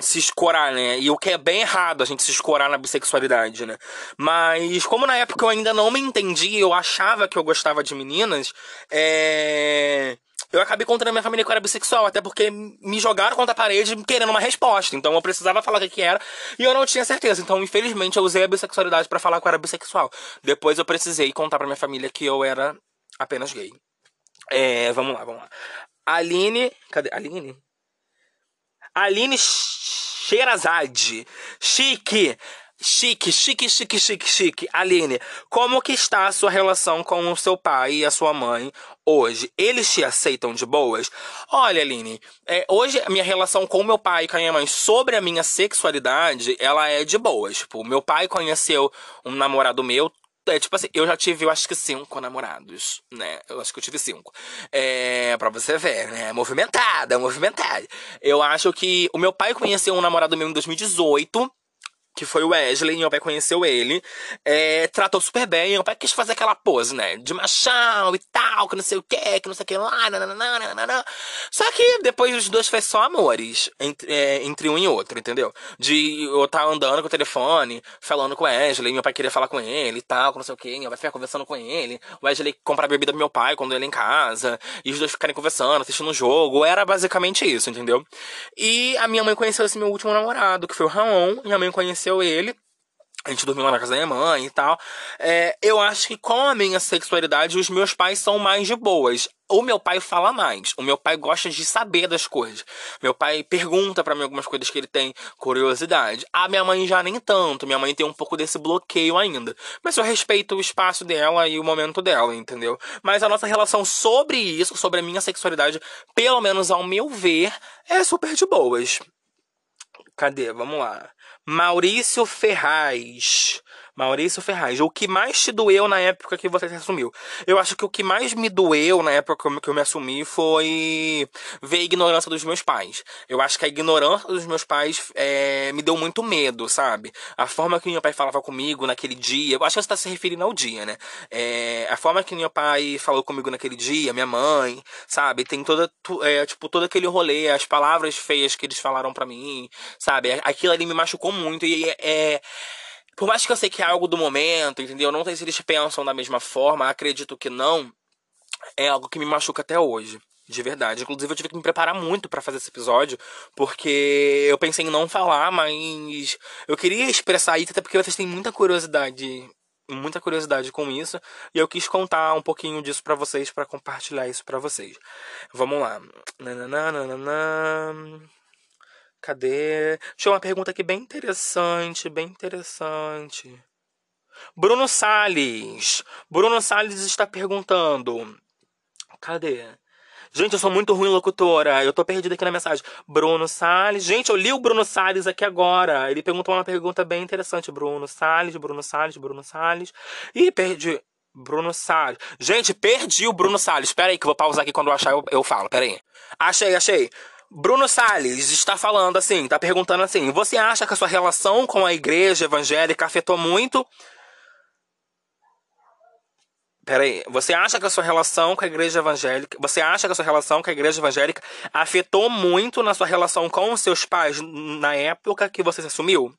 se escorar, né? E o que é bem errado a gente se escorar na bissexualidade, né? Mas como na época eu ainda não me entendi, eu achava que eu gostava de meninas, é eu acabei contando a minha família que eu era bissexual, até porque me jogaram contra a parede querendo uma resposta. Então eu precisava falar o que era e eu não tinha certeza. Então, infelizmente, eu usei a bissexualidade para falar que eu era bissexual. Depois eu precisei contar pra minha família que eu era apenas gay. É, vamos lá, vamos lá. Aline. Cadê? Aline? Aline Xerazade. Chique. Chique, chique, chique, chique, chique. Aline, como que está a sua relação com o seu pai e a sua mãe hoje? Eles te aceitam de boas? Olha, Aline, é, hoje a minha relação com meu pai e com a minha mãe sobre a minha sexualidade, ela é de boas. Tipo, meu pai conheceu um namorado meu, é, tipo assim, eu já tive, eu acho que cinco namorados, né? Eu acho que eu tive cinco. É, pra você ver, né? Movimentada, movimentada. Eu acho que o meu pai conheceu um namorado meu em 2018 que foi o Wesley, meu pai conheceu ele, é, tratou super bem, meu pai quis fazer aquela pose, né, de machão e tal, que não sei o que, que não sei o que lá, nananana. Só que depois os dois foi só amores, entre, é, entre um e outro, entendeu? De eu estar tá andando com o telefone, falando com o Wesley, meu pai queria falar com ele e tal, que não sei o que, meu pai ficar conversando com ele, o Wesley comprar bebida pro meu pai quando ele em casa, e os dois ficarem conversando, assistindo um jogo, era basicamente isso, entendeu? E a minha mãe conheceu esse meu último namorado, que foi o Raon, minha mãe conheceu conheceu ele. a gente dormiu lá na casa da minha mãe e tal. É, eu acho que com a minha sexualidade, os meus pais são mais de boas. O meu pai fala mais. O meu pai gosta de saber das coisas. Meu pai pergunta para mim algumas coisas que ele tem curiosidade. A minha mãe já nem tanto. Minha mãe tem um pouco desse bloqueio ainda. Mas eu respeito o espaço dela e o momento dela, entendeu? Mas a nossa relação sobre isso, sobre a minha sexualidade, pelo menos ao meu ver, é super de boas. Cadê? Vamos lá. Maurício Ferraz. Maurício Ferraz, o que mais te doeu na época que você se assumiu? Eu acho que o que mais me doeu na época que eu me assumi foi ver a ignorância dos meus pais. Eu acho que a ignorância dos meus pais é, me deu muito medo, sabe? A forma que meu pai falava comigo naquele dia, eu acho que você está se referindo ao dia, né? É, a forma que meu pai falou comigo naquele dia, minha mãe, sabe? Tem toda, é, tipo, todo aquele rolê, as palavras feias que eles falaram para mim, sabe? Aquilo ali me machucou muito e é por mais que eu sei que é algo do momento, entendeu? Não sei se eles pensam da mesma forma, acredito que não. É algo que me machuca até hoje. De verdade. Inclusive, eu tive que me preparar muito para fazer esse episódio, porque eu pensei em não falar, mas eu queria expressar isso, até porque vocês têm muita curiosidade, muita curiosidade com isso, e eu quis contar um pouquinho disso para vocês, para compartilhar isso para vocês. Vamos lá. Nananana. Cadê? Tinha uma pergunta aqui bem interessante, bem interessante. Bruno Salles. Bruno Salles está perguntando. Cadê? Gente, eu sou muito ruim locutora. Eu tô perdida aqui na mensagem. Bruno Salles. Gente, eu li o Bruno Salles aqui agora. Ele perguntou uma pergunta bem interessante. Bruno Salles, Bruno Salles, Bruno Salles. Ih, perdi. Bruno Salles. Gente, perdi o Bruno Salles. Pera aí que eu vou pausar aqui quando eu achar eu, eu falo. Pera aí. Achei, achei. Bruno Salles está falando assim, está perguntando assim: você acha que a sua relação com a igreja evangélica afetou muito? Peraí, você acha que a sua relação com a igreja evangélica. Você acha que a sua relação com a igreja evangélica afetou muito na sua relação com os seus pais na época que você se assumiu?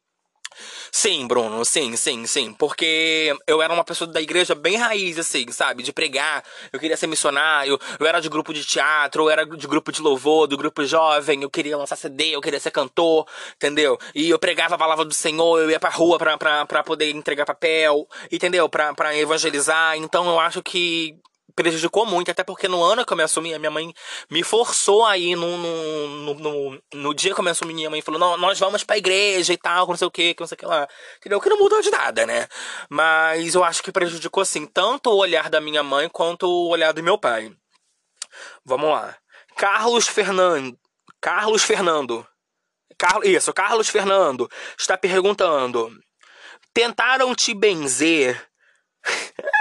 Sim, Bruno, sim, sim, sim. Porque eu era uma pessoa da igreja bem raiz, assim, sabe? De pregar. Eu queria ser missionário. Eu era de grupo de teatro, eu era de grupo de louvor, do grupo jovem. Eu queria lançar CD, eu queria ser cantor, entendeu? E eu pregava a palavra do Senhor, eu ia pra rua pra, pra, pra poder entregar papel, entendeu? Pra, pra evangelizar. Então eu acho que prejudicou muito, até porque no ano que eu me assumi, a minha mãe me forçou aí no, no, no, no, dia que eu me assumi, minha mãe falou, não, nós vamos pra igreja e tal, não sei o que, não sei o que lá. Entendeu? Que não mudou de nada, né? Mas eu acho que prejudicou, assim, tanto o olhar da minha mãe quanto o olhar do meu pai. Vamos lá. Carlos Fernando. Carlos Fernando. Carlos, isso, Carlos Fernando está perguntando. Tentaram te benzer [laughs]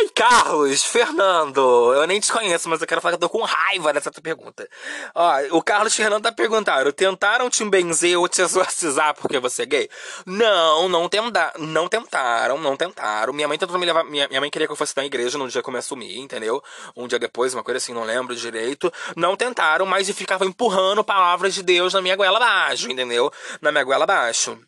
Ai, Carlos, Fernando, eu nem te conheço, mas eu quero falar que eu tô com raiva dessa tua pergunta. Ó, o Carlos Fernando tá perguntando: tentaram te benzer ou te exorcizar porque você é gay? Não, não, tenta, não tentaram, não tentaram. Minha mãe tentou me levar. Minha, minha mãe queria que eu fosse na igreja no dia que eu me assumi, entendeu? Um dia depois, uma coisa assim, não lembro direito. Não tentaram, mas ficavam empurrando palavras de Deus na minha goela abaixo, entendeu? Na minha goela abaixo.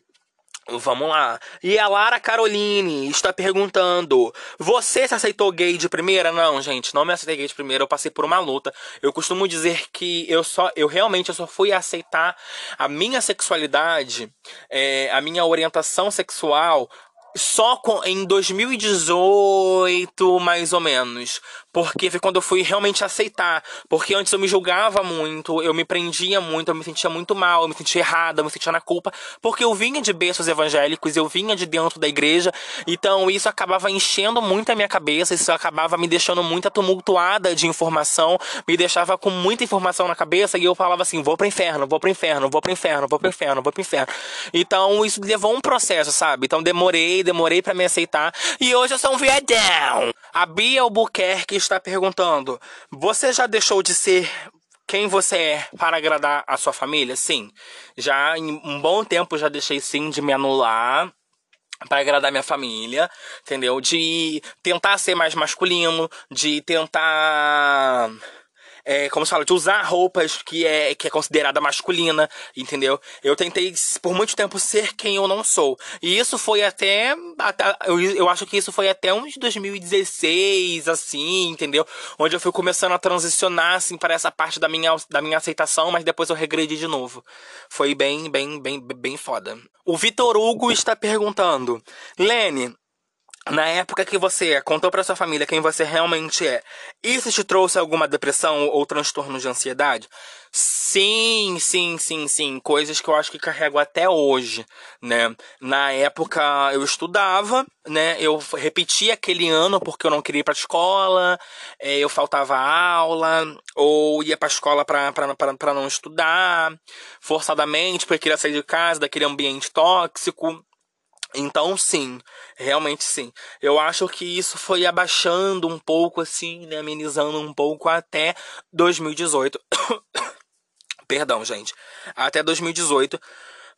Vamos lá. E a Lara Caroline está perguntando: Você se aceitou gay de primeira? Não, gente, não me aceitei gay de primeira. Eu passei por uma luta. Eu costumo dizer que eu só, eu realmente eu só fui aceitar a minha sexualidade, é, a minha orientação sexual só com, em 2018, mais ou menos. Porque foi quando eu fui realmente aceitar. Porque antes eu me julgava muito, eu me prendia muito, eu me sentia muito mal, eu me sentia errada, eu me sentia na culpa. Porque eu vinha de berços evangélicos, eu vinha de dentro da igreja. Então isso acabava enchendo muito a minha cabeça, isso acabava me deixando muito tumultuada de informação, me deixava com muita informação na cabeça e eu falava assim: vou pro inferno, vou pro inferno, vou pro inferno, vou pro inferno, vou pro inferno. Então isso levou um processo, sabe? Então demorei, demorei para me aceitar. E hoje eu sou um viadão. A Bia Albuquerque está perguntando: você já deixou de ser quem você é para agradar a sua família? Sim. Já em um bom tempo já deixei sim de me anular para agradar minha família, entendeu? De tentar ser mais masculino, de tentar é, como se fala, de usar roupas que é, que é considerada masculina, entendeu? Eu tentei por muito tempo ser quem eu não sou. E isso foi até, até eu, eu acho que isso foi até uns 2016, assim, entendeu? Onde eu fui começando a transicionar, assim, para essa parte da minha, da minha aceitação, mas depois eu regredi de novo. Foi bem, bem, bem, bem foda. O Vitor Hugo está perguntando: Lene, na época que você contou para sua família quem você realmente é, isso te trouxe alguma depressão ou transtorno de ansiedade? Sim, sim, sim, sim. Coisas que eu acho que carrego até hoje, né? Na época eu estudava, né? Eu repetia aquele ano porque eu não queria ir pra escola, é, eu faltava aula, ou ia pra escola pra, pra, pra, pra não estudar, forçadamente, porque queria sair de casa, daquele ambiente tóxico. Então, sim, realmente sim. Eu acho que isso foi abaixando um pouco, assim, né? Amenizando um pouco até 2018. [coughs] Perdão, gente. Até 2018.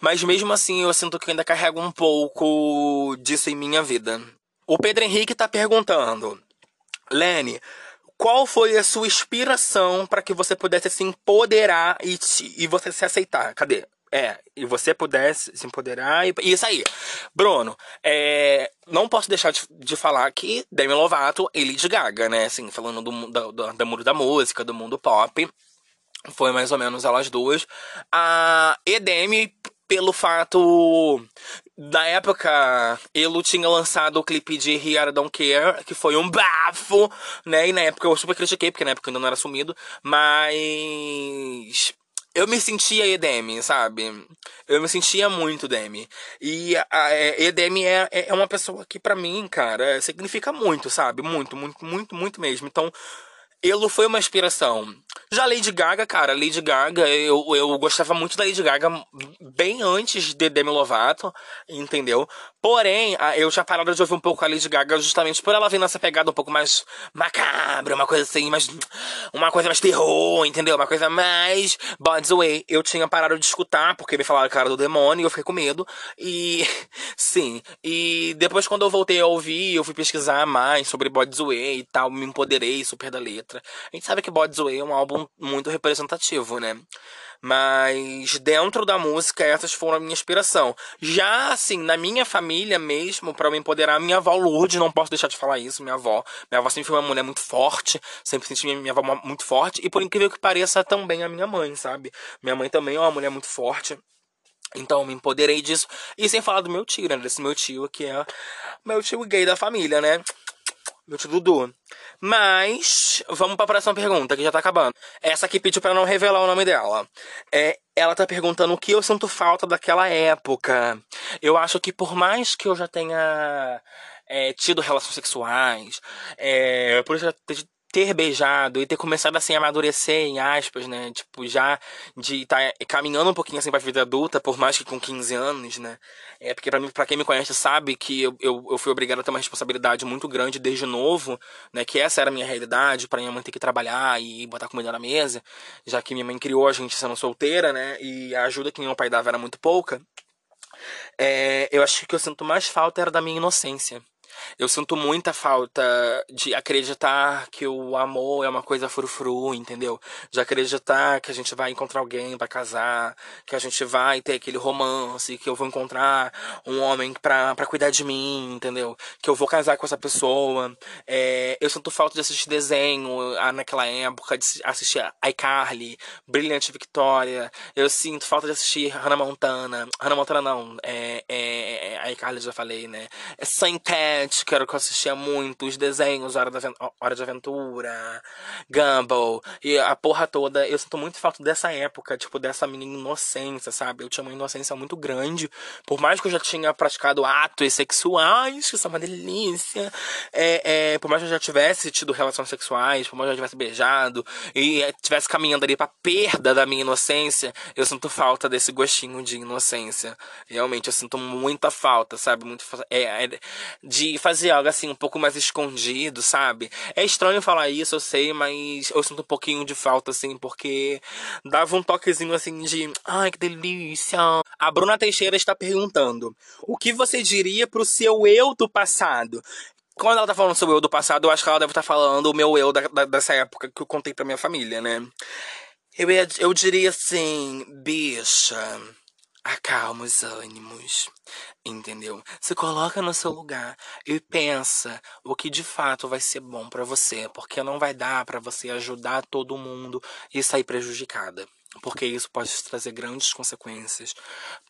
Mas mesmo assim, eu sinto que ainda carrego um pouco disso em minha vida. O Pedro Henrique tá perguntando: Lene, qual foi a sua inspiração para que você pudesse se empoderar e, te, e você se aceitar? Cadê? É, e você pudesse se empoderar e isso aí. Bruno, é, não posso deixar de, de, falar que Demi Lovato e Lady Gaga, né? Assim, falando do, do, do, do mundo da música, do mundo pop. Foi mais ou menos elas duas. A Edemi, pelo fato da época, ele tinha lançado o clipe de Here I Don't Care, que foi um bafo, né? E na época eu super critiquei, porque na época eu ainda não era sumido, mas eu me sentia EDM, sabe? Eu me sentia muito Demi. E a, a EDM é, é uma pessoa que, para mim, cara, significa muito, sabe? Muito, muito, muito, muito mesmo. Então, ele foi uma inspiração. Já Lady Gaga, cara, Lady Gaga, eu, eu gostava muito da Lady Gaga bem antes de Demi Lovato, entendeu? Porém, eu tinha parado de ouvir um pouco a Lady Gaga justamente por ela vir nessa pegada um pouco mais macabra, uma coisa assim, mais. Uma coisa mais terror, entendeu? Uma coisa mais. Bod's Way. Eu tinha parado de escutar, porque me falaram que era do demônio, e eu fiquei com medo. E. [laughs] Sim. E depois, quando eu voltei a ouvir, eu fui pesquisar mais sobre Bod's Way e tal, me empoderei super da letra. A gente sabe que Bod's Way é um álbum muito representativo, né? Mas dentro da música, essas foram a minha inspiração. Já, assim, na minha família mesmo, para me empoderar, minha avó Lourdes, não posso deixar de falar isso, minha avó. Minha avó sempre foi uma mulher muito forte, sempre senti minha, avó muito forte. E por incrível que pareça, também a minha mãe, sabe? Minha mãe também é uma mulher muito forte. Então, me empoderei disso. E sem falar do meu tio, né? Desse meu tio, que é meu tio gay da família, né? Meu tio Dudu. Mas, vamos para a próxima pergunta, que já tá acabando. Essa aqui pediu para não revelar o nome dela. É, ela tá perguntando o que eu sinto falta daquela época. Eu acho que por mais que eu já tenha é, tido relações sexuais, é, por isso já ter beijado e ter começado assim a amadurecer, em aspas, né? Tipo, já de estar tá caminhando um pouquinho assim pra vida adulta, por mais que com 15 anos, né? É porque pra, mim, pra quem me conhece sabe que eu, eu, eu fui obrigado a ter uma responsabilidade muito grande desde novo, né? Que essa era a minha realidade, pra minha mãe ter que trabalhar e botar comida na mesa, já que minha mãe criou a gente sendo solteira, né? E a ajuda que meu pai dava era muito pouca. É, eu acho que o que eu sinto mais falta era da minha inocência. Eu sinto muita falta de acreditar que o amor é uma coisa frufru, entendeu? De acreditar que a gente vai encontrar alguém para casar, que a gente vai ter aquele romance, que eu vou encontrar um homem pra, cuidar de mim, entendeu? Que eu vou casar com essa pessoa. É, eu sinto falta de assistir desenho ah, naquela época, de assistir iCarly, Brilhante Victoria. Eu sinto falta de assistir Hannah Montana. Hannah Montana não, é, é, é iCarly já falei, né? É Saint Ted, que era que eu assistia muito, os desenhos, Hora, da, Hora de Aventura, Gumball, e a porra toda. Eu sinto muito falta dessa época, tipo, dessa menina inocência, sabe? Eu tinha uma inocência muito grande. Por mais que eu já tinha praticado atos sexuais, que são uma delícia, é, é, por mais que eu já tivesse tido relações sexuais, por mais que eu já tivesse beijado, e tivesse caminhando ali pra perda da minha inocência, eu sinto falta desse gostinho de inocência. Realmente, eu sinto muita falta, sabe? Muito é, é, de fazer algo assim um pouco mais escondido, sabe? É estranho falar isso, eu sei, mas eu sinto um pouquinho de falta, assim, porque dava um toquezinho assim de ai que delícia. A Bruna Teixeira está perguntando: o que você diria pro seu eu do passado? quando ela tá falando sobre o eu do passado, eu acho que ela deve estar tá falando o meu eu da, da, dessa época que eu contei pra minha família, né? Eu, ia, eu diria assim, bicha, acalma os ânimos, entendeu? Se coloca no seu lugar e pensa o que de fato vai ser bom para você, porque não vai dar para você ajudar todo mundo e sair prejudicada porque isso pode trazer grandes consequências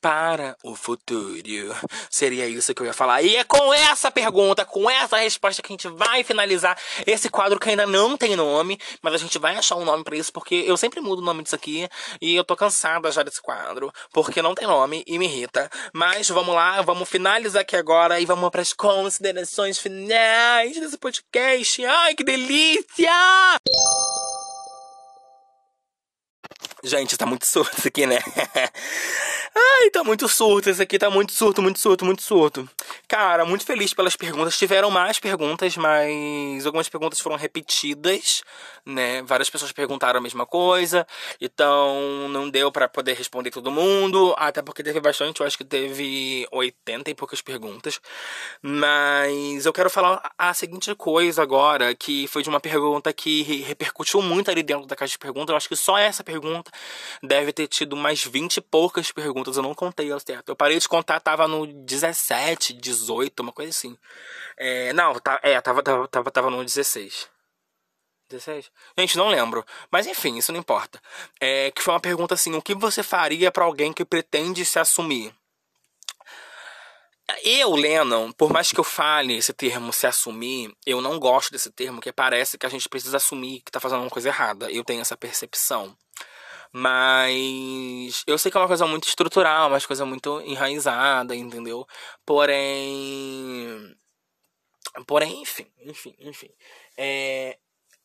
para o futuro. Seria isso que eu ia falar. E é com essa pergunta, com essa resposta que a gente vai finalizar esse quadro que ainda não tem nome, mas a gente vai achar um nome para isso porque eu sempre mudo o nome disso aqui e eu tô cansada já desse quadro, porque não tem nome e me irrita. Mas vamos lá, vamos finalizar aqui agora e vamos para as considerações finais desse podcast. Ai, que delícia! Gente, tá muito [laughs] surto isso aqui, né? Ai, tá muito surto. Esse aqui tá muito surto, muito surto, muito surto. Cara, muito feliz pelas perguntas. Tiveram mais perguntas, mas algumas perguntas foram repetidas, né? Várias pessoas perguntaram a mesma coisa. Então, não deu para poder responder todo mundo. Até porque teve bastante, eu acho que teve 80 e poucas perguntas. Mas eu quero falar a seguinte coisa agora, que foi de uma pergunta que repercutiu muito ali dentro da caixa de perguntas. Eu acho que só essa pergunta deve ter tido mais 20 e poucas perguntas. Eu não contei ao certo. Eu parei de contar, tava no 17, 18, uma coisa assim. É, não, tá, é, tava, tava, tava, tava no 16. 16? Gente, não lembro. Mas enfim, isso não importa. É, que foi uma pergunta assim: o que você faria para alguém que pretende se assumir? Eu, Lennon, por mais que eu fale esse termo se assumir, eu não gosto desse termo, que parece que a gente precisa assumir que tá fazendo uma coisa errada. Eu tenho essa percepção. Mas eu sei que é uma coisa muito estrutural, uma coisa muito enraizada, entendeu? Porém. Porém, enfim, enfim, enfim. É,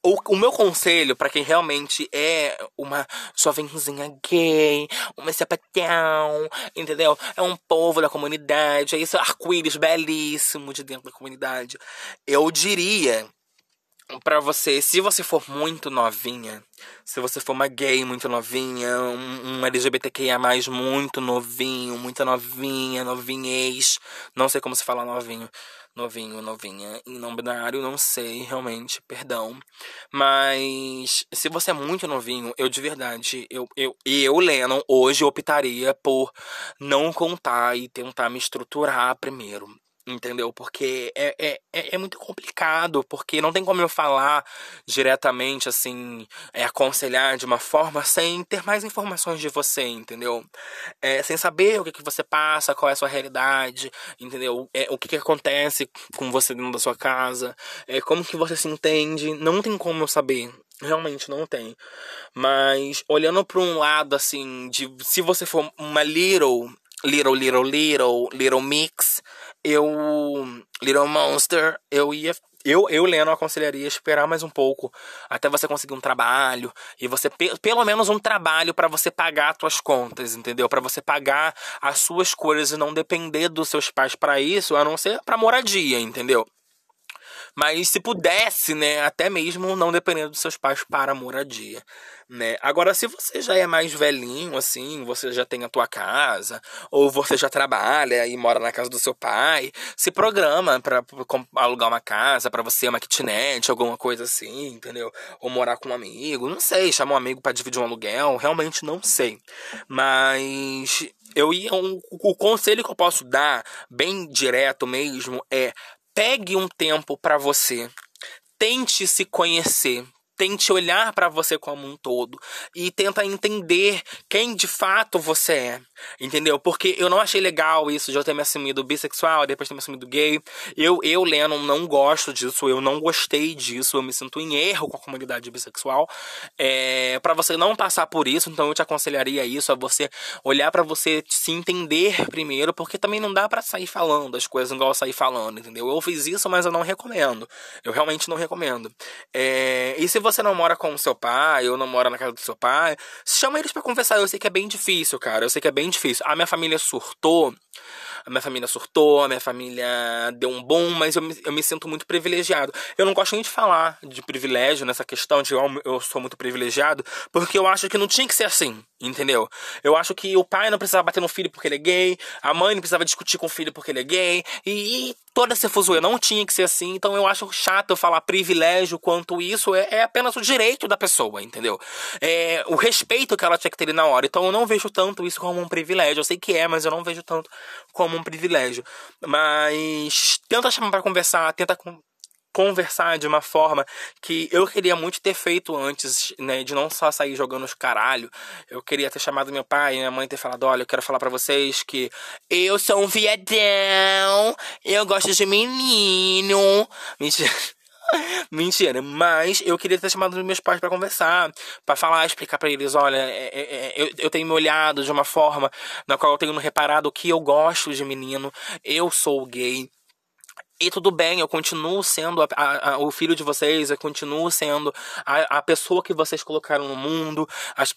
o, o meu conselho para quem realmente é uma jovenzinha gay, uma sapatão, entendeu? É um povo da comunidade, é esse arco-íris belíssimo de dentro da comunidade. Eu diria para você, se você for muito novinha, se você for uma gay muito novinha, um, um LGBTQIA+, muito novinho, muito novinha, novinhês, não sei como se fala novinho, novinho, novinha, em não binário, não sei realmente, perdão. Mas se você é muito novinho, eu de verdade, eu, eu, eu Lennon, hoje optaria por não contar e tentar me estruturar primeiro entendeu? Porque é, é, é, é, muito complicado, porque não tem como eu falar diretamente, assim, é, aconselhar de uma forma sem ter mais informações de você, entendeu? É, sem saber o que, que você passa, qual é a sua realidade, entendeu? É, o que, que acontece com você dentro da sua casa, é, como que você se entende, não tem como eu saber. Realmente não tem. Mas olhando para um lado assim, de se você for uma little, little, little, little, little mix, eu. Little Monster, eu ia. Eu, eu, Leno, aconselharia esperar mais um pouco até você conseguir um trabalho e você pelo menos um trabalho para você pagar as suas contas, entendeu? Para você pagar as suas coisas e não depender dos seus pais para isso, a não ser para moradia, entendeu? Mas se pudesse, né, até mesmo não dependendo dos seus pais para moradia, né? Agora, se você já é mais velhinho, assim, você já tem a tua casa, ou você já trabalha e mora na casa do seu pai, se programa para alugar uma casa para você, uma kitnet, alguma coisa assim, entendeu? Ou morar com um amigo, não sei, chamar um amigo para dividir um aluguel, realmente não sei. Mas eu ia um, o conselho que eu posso dar, bem direto mesmo, é pegue um tempo para você. Tente se conhecer, tente olhar para você como um todo. E tenta entender quem de fato você é, entendeu? Porque eu não achei legal isso de eu ter me assumido bissexual, depois ter me assumido gay. Eu, eu Lennon, não gosto disso, eu não gostei disso, eu me sinto em erro com a comunidade bissexual. É, para você não passar por isso, então eu te aconselharia isso, a você olhar para você se entender primeiro, porque também não dá para sair falando as coisas igual sair falando, entendeu? Eu fiz isso, mas eu não recomendo. Eu realmente não recomendo. É, e se você não mora com o seu pai ou não mora na casa do seu pai, chama eles para conversar. Eu sei que é bem difícil, cara. Eu sei que é bem difícil. A minha família surtou a minha família surtou, a minha família deu um bom, mas eu me, eu me sinto muito privilegiado. Eu não gosto nem de falar de privilégio nessa questão de eu, eu sou muito privilegiado, porque eu acho que não tinha que ser assim, entendeu? Eu acho que o pai não precisava bater no filho porque ele é gay, a mãe não precisava discutir com o filho porque ele é gay, e, e toda essa fuzuê não tinha que ser assim, então eu acho chato eu falar privilégio quanto isso é, é apenas o direito da pessoa, entendeu? É o respeito que ela tinha que ter na hora, então eu não vejo tanto isso como um privilégio, eu sei que é, mas eu não vejo tanto como um privilégio. Mas tenta chamar para conversar, tenta conversar de uma forma que eu queria muito ter feito antes, né, de não só sair jogando os caralho. Eu queria ter chamado meu pai e minha mãe ter falado, olha, eu quero falar para vocês que eu sou um viadão, eu gosto de menino. Mentira. [laughs] Mentira, mas eu queria ter chamado meus pais para conversar, para falar, explicar para eles, olha, é, é, é, eu, eu tenho me olhado de uma forma na qual eu tenho reparado que eu gosto de menino, eu sou gay. E tudo bem, eu continuo sendo a, a, a, o filho de vocês, eu continuo sendo a, pessoa que vocês colocaram no mundo,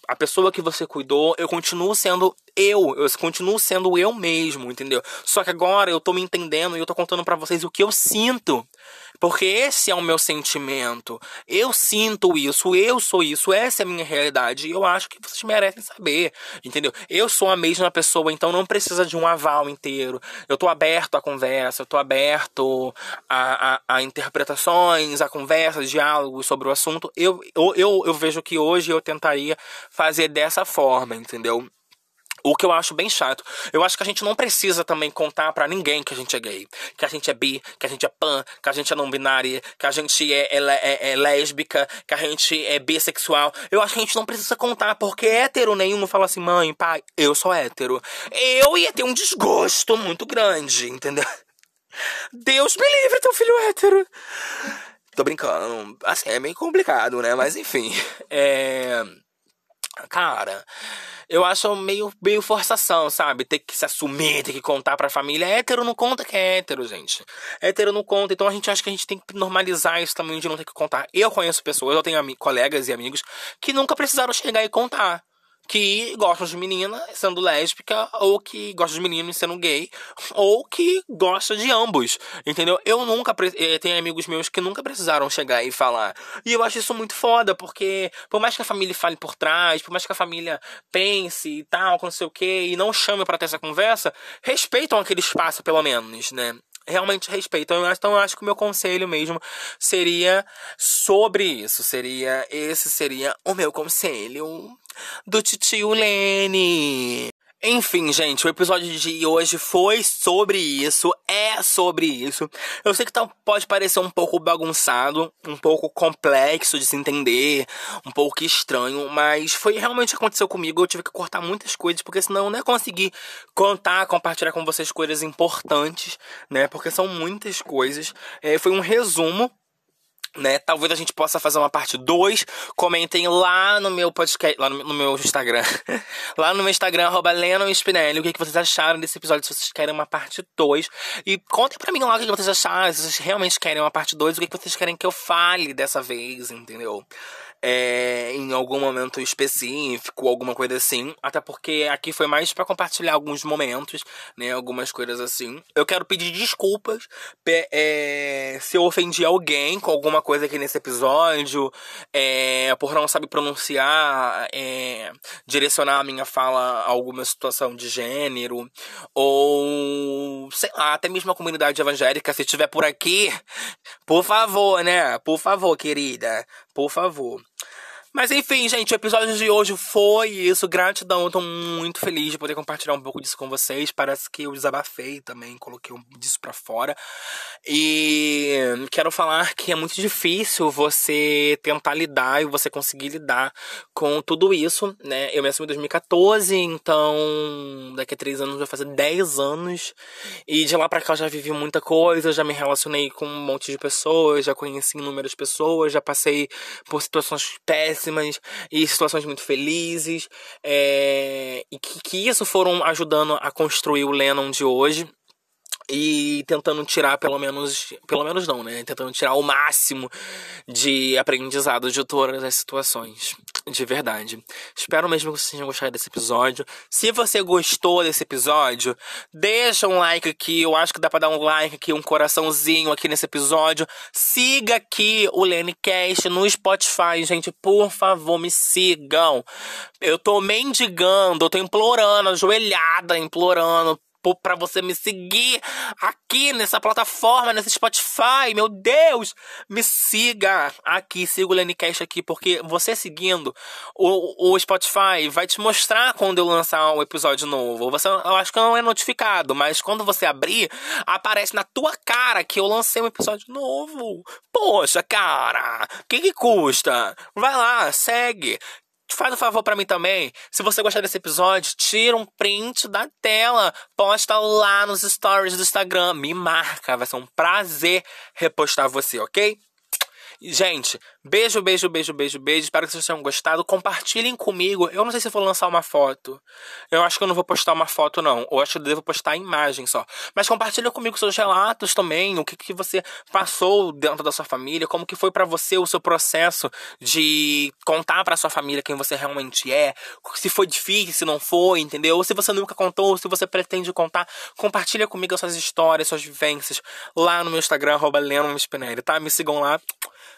a, pessoa que você cuidou, eu continuo sendo eu, eu continuo sendo eu mesmo, entendeu? Só que agora eu tô me entendendo e eu tô contando para vocês o que eu sinto. Porque esse é o meu sentimento. Eu sinto isso, eu sou isso, essa é a minha realidade. E eu acho que vocês merecem saber, entendeu? Eu sou a mesma pessoa, então não precisa de um aval inteiro. Eu tô aberto à conversa, eu tô aberto a, a, a interpretações, a conversas, diálogos sobre o assunto. Eu, eu, eu, eu vejo que hoje eu tentaria fazer dessa forma, entendeu? O que eu acho bem chato. Eu acho que a gente não precisa também contar para ninguém que a gente é gay, que a gente é bi, que a gente é pan, que a gente é não binária, que a gente é, é, é, é lésbica, que a gente é bissexual. Eu acho que a gente não precisa contar, porque hétero nenhum fala assim, mãe, pai, eu sou hétero. Eu ia ter um desgosto muito grande, entendeu? Deus me livre, teu filho hétero. Tô brincando. Assim, é meio complicado, né? Mas enfim. É. Cara eu acho meio, meio forçação, sabe? Ter que se assumir, ter que contar pra família. Hétero não conta que é hétero, gente. Hétero não conta. Então a gente acha que a gente tem que normalizar isso também de não ter que contar. Eu conheço pessoas, eu tenho colegas e amigos que nunca precisaram chegar e contar que gostam de menina sendo lésbica, ou que gostam de menino sendo gay, ou que gosta de ambos, entendeu? Eu nunca, eh, tenho amigos meus que nunca precisaram chegar e falar. E eu acho isso muito foda, porque por mais que a família fale por trás, por mais que a família pense e tal, não sei o que, e não chame para ter essa conversa, respeitam aquele espaço pelo menos, né? Realmente respeitam. Então eu acho que o meu conselho mesmo seria sobre isso. Seria esse seria o meu conselho do titio Lene. Enfim, gente, o episódio de hoje foi sobre isso, é sobre isso. Eu sei que tá, pode parecer um pouco bagunçado, um pouco complexo de se entender, um pouco estranho, mas foi realmente o que aconteceu comigo. Eu tive que cortar muitas coisas, porque senão eu não ia conseguir contar, compartilhar com vocês coisas importantes, né? Porque são muitas coisas. É, foi um resumo né? Talvez a gente possa fazer uma parte 2. Comentem lá no meu podcast, lá no, no meu Instagram. [laughs] lá no meu Instagram, arroba Spinelli, o que, que vocês acharam desse episódio, se vocês querem uma parte 2. E contem pra mim lá o que, que vocês acharam, se vocês realmente querem uma parte 2, o que, que vocês querem que eu fale dessa vez, entendeu? é, em algum momento específico, alguma coisa assim. Até porque aqui foi mais para compartilhar alguns momentos, né? Algumas coisas assim. Eu quero pedir desculpas é, se eu ofendi alguém com alguma coisa aqui nesse episódio, é, por não saber pronunciar, é, direcionar a minha fala a alguma situação de gênero, ou sei lá, até mesmo a comunidade evangélica, se estiver por aqui, por favor, né? Por favor, querida, por favor. Mas enfim, gente, o episódio de hoje foi isso. Gratidão, eu tô muito feliz de poder compartilhar um pouco disso com vocês. Parece que eu desabafei também, coloquei um disso pra fora. E quero falar que é muito difícil você tentar lidar e você conseguir lidar com tudo isso, né? Eu me assumi em 2014, então daqui a três anos vai fazer 10 anos. E de lá pra cá eu já vivi muita coisa, já me relacionei com um monte de pessoas, já conheci inúmeras pessoas, já passei por situações péssimas e situações muito felizes. É, e que, que isso foram ajudando a construir o Lennon de hoje. E tentando tirar pelo menos, pelo menos não, né? Tentando tirar o máximo de aprendizado de todas as situações. De verdade. Espero mesmo que vocês tenham gostado desse episódio. Se você gostou desse episódio, deixa um like aqui. Eu acho que dá pra dar um like aqui, um coraçãozinho aqui nesse episódio. Siga aqui o Lenecast no Spotify, gente. Por favor, me sigam. Eu tô mendigando, eu tô implorando, ajoelhada, implorando para você me seguir aqui nessa plataforma, nesse Spotify. Meu Deus, me siga aqui, siga o Lenicast aqui, porque você seguindo o, o Spotify vai te mostrar quando eu lançar um episódio novo. Você, eu acho que não é notificado, mas quando você abrir, aparece na tua cara que eu lancei um episódio novo. Poxa, cara, o que, que custa? Vai lá, segue faz um favor para mim também. Se você gostar desse episódio, tira um print da tela, posta lá nos stories do Instagram, me marca, vai ser um prazer repostar você, ok? Gente, beijo, beijo, beijo, beijo, beijo. Espero que vocês tenham gostado. Compartilhem comigo. Eu não sei se eu vou lançar uma foto. Eu acho que eu não vou postar uma foto, não. Ou acho que eu devo postar a imagem só. Mas compartilha comigo seus relatos também. O que, que você passou dentro da sua família. Como que foi para você o seu processo de contar para sua família quem você realmente é. Se foi difícil, se não foi, entendeu? Ou se você nunca contou, ou se você pretende contar. Compartilha comigo as suas histórias, suas vivências. Lá no meu Instagram, arroba tá? Me sigam lá.